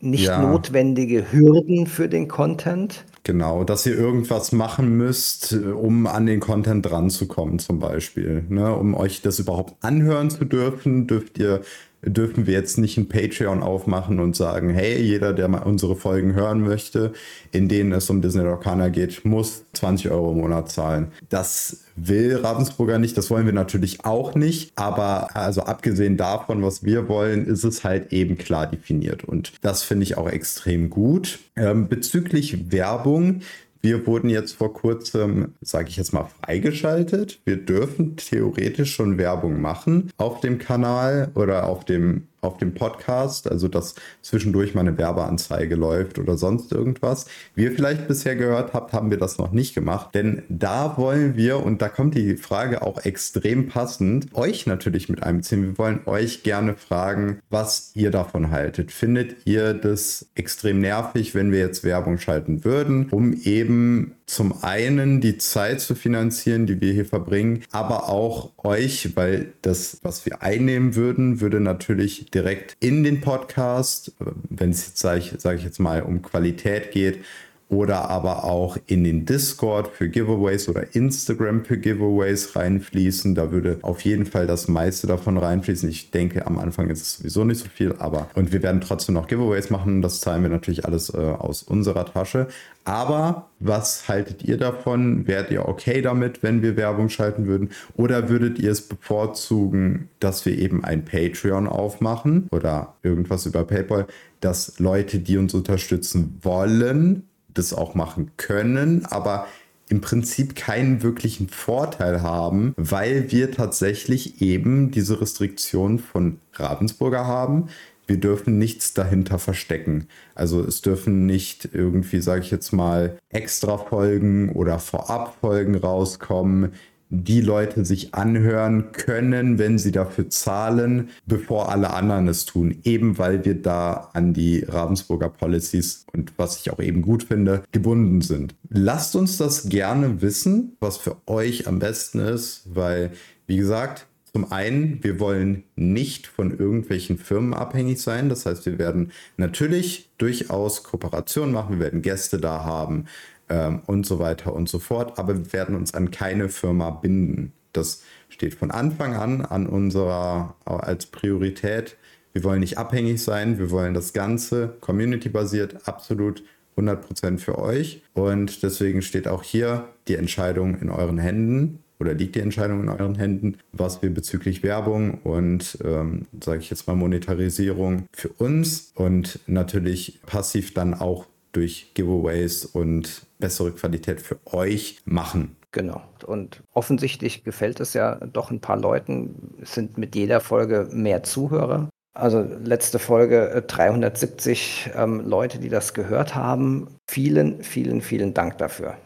nicht Ja. notwendige Hürden für den Content. Genau, dass ihr irgendwas machen müsst, äh, um an den Content dranzukommen, zum Beispiel. Ne? Um euch das überhaupt anhören zu dürfen, dürft ihr, dürfen wir jetzt nicht ein Patreon aufmachen und sagen, hey, jeder, der mal unsere Folgen hören möchte, in denen es um Disney Arcana geht, muss 20 Euro im Monat zahlen. Das will Ravensburger nicht, das wollen wir natürlich auch nicht, aber also abgesehen davon, was wir wollen, ist es halt eben klar definiert und das finde ich auch extrem gut. Ähm, bezüglich Werbung, wir wurden jetzt vor kurzem, sage ich jetzt mal, freigeschaltet. Wir dürfen theoretisch schon Werbung machen auf dem Kanal oder auf dem, auf dem Podcast, also dass zwischendurch mal eine Werbeanzeige läuft oder sonst irgendwas. Wie ihr vielleicht bisher gehört habt, haben wir das noch nicht gemacht, denn da wollen wir, und da kommt die Frage auch extrem passend, euch natürlich mit einbeziehen. Wir wollen euch gerne fragen, was ihr davon haltet. Findet ihr das extrem nervig, wenn wir jetzt Werbung schalten würden, um eben zum einen die Zeit zu finanzieren, die wir hier verbringen, aber auch euch, weil das, was wir einnehmen würden, würde natürlich direkt in den Podcast, wenn es jetzt, sage ich, sag ich jetzt mal, um Qualität geht, oder aber auch in den Discord für Giveaways oder Instagram für Giveaways reinfließen. Da würde auf jeden Fall das meiste davon reinfließen. Ich denke, am Anfang ist es sowieso nicht so viel, aber und wir werden trotzdem noch Giveaways machen. Das zahlen wir natürlich alles äh, aus unserer Tasche. Aber was haltet ihr davon? Wärt ihr okay damit, wenn wir Werbung schalten würden? Oder würdet ihr es bevorzugen, dass wir eben ein Patreon aufmachen oder irgendwas über PayPal, dass Leute, die uns unterstützen wollen, das auch machen können, aber im Prinzip keinen wirklichen Vorteil haben, weil wir tatsächlich eben diese Restriktion von Ravensburger haben. Wir dürfen nichts dahinter verstecken. Also es dürfen nicht irgendwie, sage ich jetzt mal, extra Folgen oder Vorabfolgen rauskommen, die Leute sich anhören können, wenn sie dafür zahlen, bevor alle anderen es tun. Eben weil wir da an die Ravensburger Policies und was ich auch eben gut finde, gebunden sind. Lasst uns das gerne wissen, was für euch am besten ist, weil, wie gesagt, zum einen, wir wollen nicht von irgendwelchen Firmen abhängig sein. Das heißt, wir werden natürlich durchaus Kooperationen machen, wir werden Gäste da haben ähm, und so weiter und so fort. Aber wir werden uns an keine Firma binden. Das steht von Anfang an an unserer als Priorität. Wir wollen nicht abhängig sein. Wir wollen das Ganze community-basiert absolut 100% für euch. Und deswegen steht auch hier die Entscheidung in euren Händen oder liegt die Entscheidung in euren Händen, was wir bezüglich Werbung und, ähm, sage ich jetzt mal, Monetarisierung für uns und natürlich passiv dann auch durch Giveaways und bessere Qualität für euch machen. Genau. Und offensichtlich gefällt es ja doch ein paar Leuten. Es sind mit jeder Folge mehr Zuhörer. Also letzte Folge äh, 370 ähm, Leute, die das gehört haben. Vielen, vielen, vielen Dank dafür.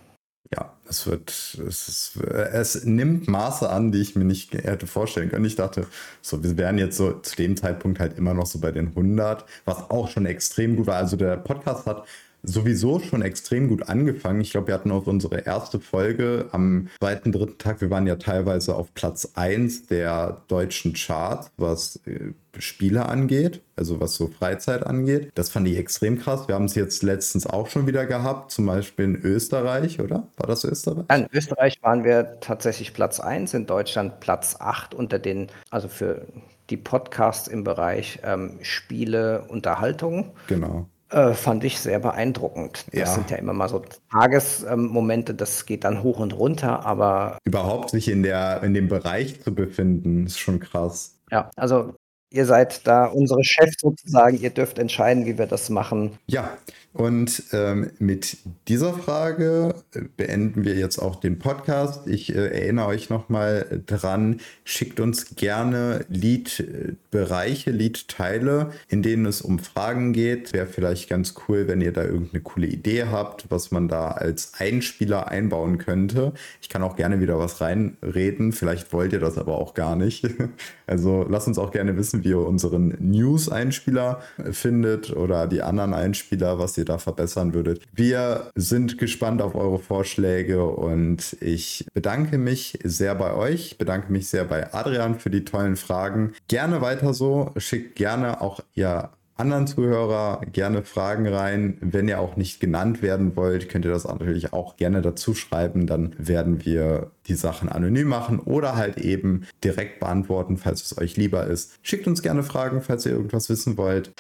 Ja, es wird, es, ist, es nimmt Maße an, die ich mir nicht hätte vorstellen können. Ich dachte, so, wir wären jetzt so zu dem Zeitpunkt halt immer noch so bei den 100, was auch schon extrem gut war. Also der Podcast hat sowieso schon extrem gut angefangen. Ich glaube, wir hatten auf unsere erste Folge am zweiten, dritten Tag, wir waren ja teilweise auf Platz 1 der deutschen Charts, was äh, Spiele angeht, also was so Freizeit angeht. Das fand ich extrem krass. Wir haben es jetzt letztens auch schon wieder gehabt, zum Beispiel in Österreich, oder? War das Österreich? In Österreich waren wir tatsächlich Platz 1, in Deutschland Platz 8 unter den, also für die Podcasts im Bereich ähm, Spiele, Unterhaltung. Genau. Äh, fand ich sehr beeindruckend. Das Ja. sind ja immer mal so Tagesmomente, das geht dann hoch und runter, aber Überhaupt sich in, der, in dem Bereich zu befinden, ist schon krass. ja, also ihr seid da unsere Chefs sozusagen, ihr dürft entscheiden, wie wir das machen. Ja, und ähm, mit dieser Frage äh, beenden wir jetzt auch den Podcast. Ich äh, erinnere euch nochmal dran, schickt uns gerne Liedbereiche, Liedteile, in denen es um Fragen geht. Wäre vielleicht ganz cool, wenn ihr da irgendeine coole Idee habt, was man da als Einspieler einbauen könnte. Ich kann auch gerne wieder was reinreden. Vielleicht wollt ihr das aber auch gar nicht. Also lasst uns auch gerne wissen, wie ihr unseren News-Einspieler findet oder die anderen Einspieler, was ihr da verbessern würdet. Wir sind gespannt auf eure Vorschläge und ich bedanke mich sehr bei euch, bedanke mich sehr bei Adrian für die tollen Fragen. Gerne weiter so, schickt gerne auch ihr anderen Zuhörer gerne Fragen rein. Wenn ihr auch nicht genannt werden wollt, könnt ihr das natürlich auch gerne dazu schreiben. Dann werden wir die Sachen anonym machen oder halt eben direkt beantworten, falls es euch lieber ist. Schickt uns gerne Fragen, falls ihr irgendwas wissen wollt.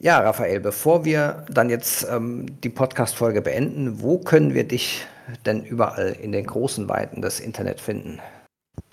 Ja, Raphael, bevor wir dann jetzt ähm, die Podcast-Folge beenden, wo können wir dich denn überall in den großen Weiten des Internet finden?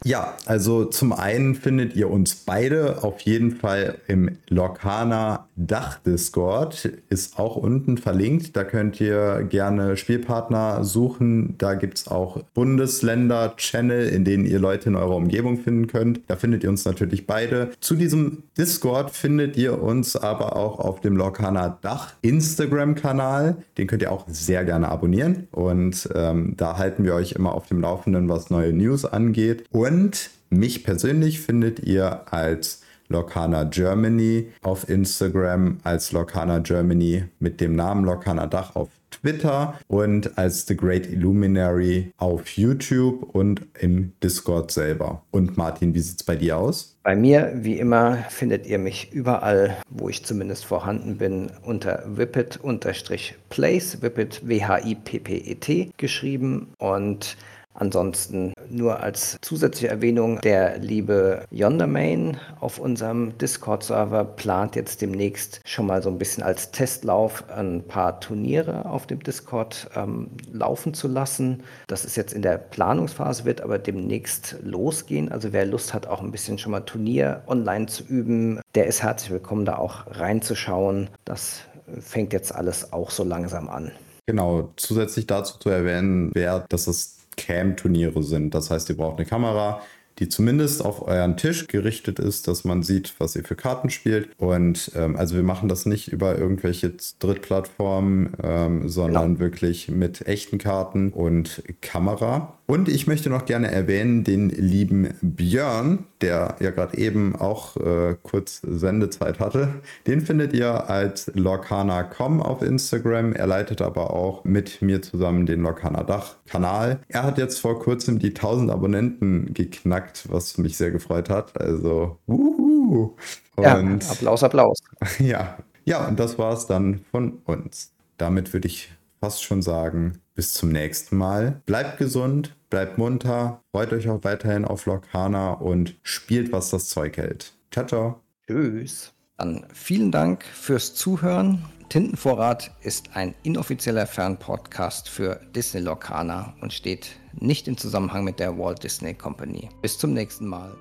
Ja, also zum einen findet ihr uns beide auf jeden Fall im Lokana Dach-Discord. Ist auch unten verlinkt. Da könnt ihr gerne Spielpartner suchen. Da gibt es auch Bundesländer-Channel, in denen ihr Leute in eurer Umgebung finden könnt. Da findet ihr uns natürlich beide. Zu diesem Discord findet ihr uns aber auch auf dem Lokana Dach Instagram-Kanal. Den könnt ihr auch sehr gerne abonnieren. Und ähm, da halten wir euch immer auf dem Laufenden, was neue News angeht. Und mich persönlich findet ihr als Lokana Germany auf Instagram, als Lokana Germany mit dem Namen Lokana Dach auf Twitter und als The Great Illuminary auf YouTube und im Discord selber. Und Martin, wie sieht es bei dir aus? Bei mir, wie immer, findet ihr mich überall, wo ich zumindest vorhanden bin, unter Whippet-Place, Whippet W-H-I-P-P-E-T geschrieben und Ansonsten nur als zusätzliche Erwähnung, der liebe Yondermain auf unserem Discord-Server plant jetzt demnächst schon mal so ein bisschen als Testlauf ein paar Turniere auf dem Discord ähm, laufen zu lassen. Das ist jetzt in der Planungsphase, wird aber demnächst losgehen. Also wer Lust hat, auch ein bisschen schon mal Turnier online zu üben, der ist herzlich willkommen, da auch reinzuschauen. Das fängt jetzt alles auch so langsam an. Genau, zusätzlich dazu zu erwähnen wäre, dass es Cam-Turniere sind. Das heißt, ihr braucht eine Kamera, die zumindest auf euren Tisch gerichtet ist, dass man sieht, was ihr für Karten spielt. Und ähm, also wir machen das nicht über irgendwelche Drittplattformen, ähm, sondern genau. wirklich mit echten Karten und Kamera. Und ich möchte noch gerne erwähnen den lieben Björn, der ja gerade eben auch äh, kurz Sendezeit hatte. Den findet ihr als Lorcana.com auf Instagram. Er leitet aber auch mit mir zusammen den Lorcana Dach-Kanal. Er hat jetzt vor kurzem die 1000 Abonnenten geknackt, was mich sehr gefreut hat. Also, wuhu! Und, ja, Applaus, Applaus. Ja, ja, und das war es dann von uns. Damit würde ich fast schon sagen, bis zum nächsten Mal. Bleibt gesund, bleibt munter, freut euch auch weiterhin auf Lokana und spielt, was das Zeug hält. Ciao, ciao. Tschüss. Dann vielen Dank fürs Zuhören. Tintenvorrat ist ein inoffizieller Fernpodcast für Disney Lokana und steht nicht im Zusammenhang mit der Walt Disney Company. Bis zum nächsten Mal.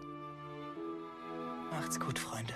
Macht's gut, Freunde.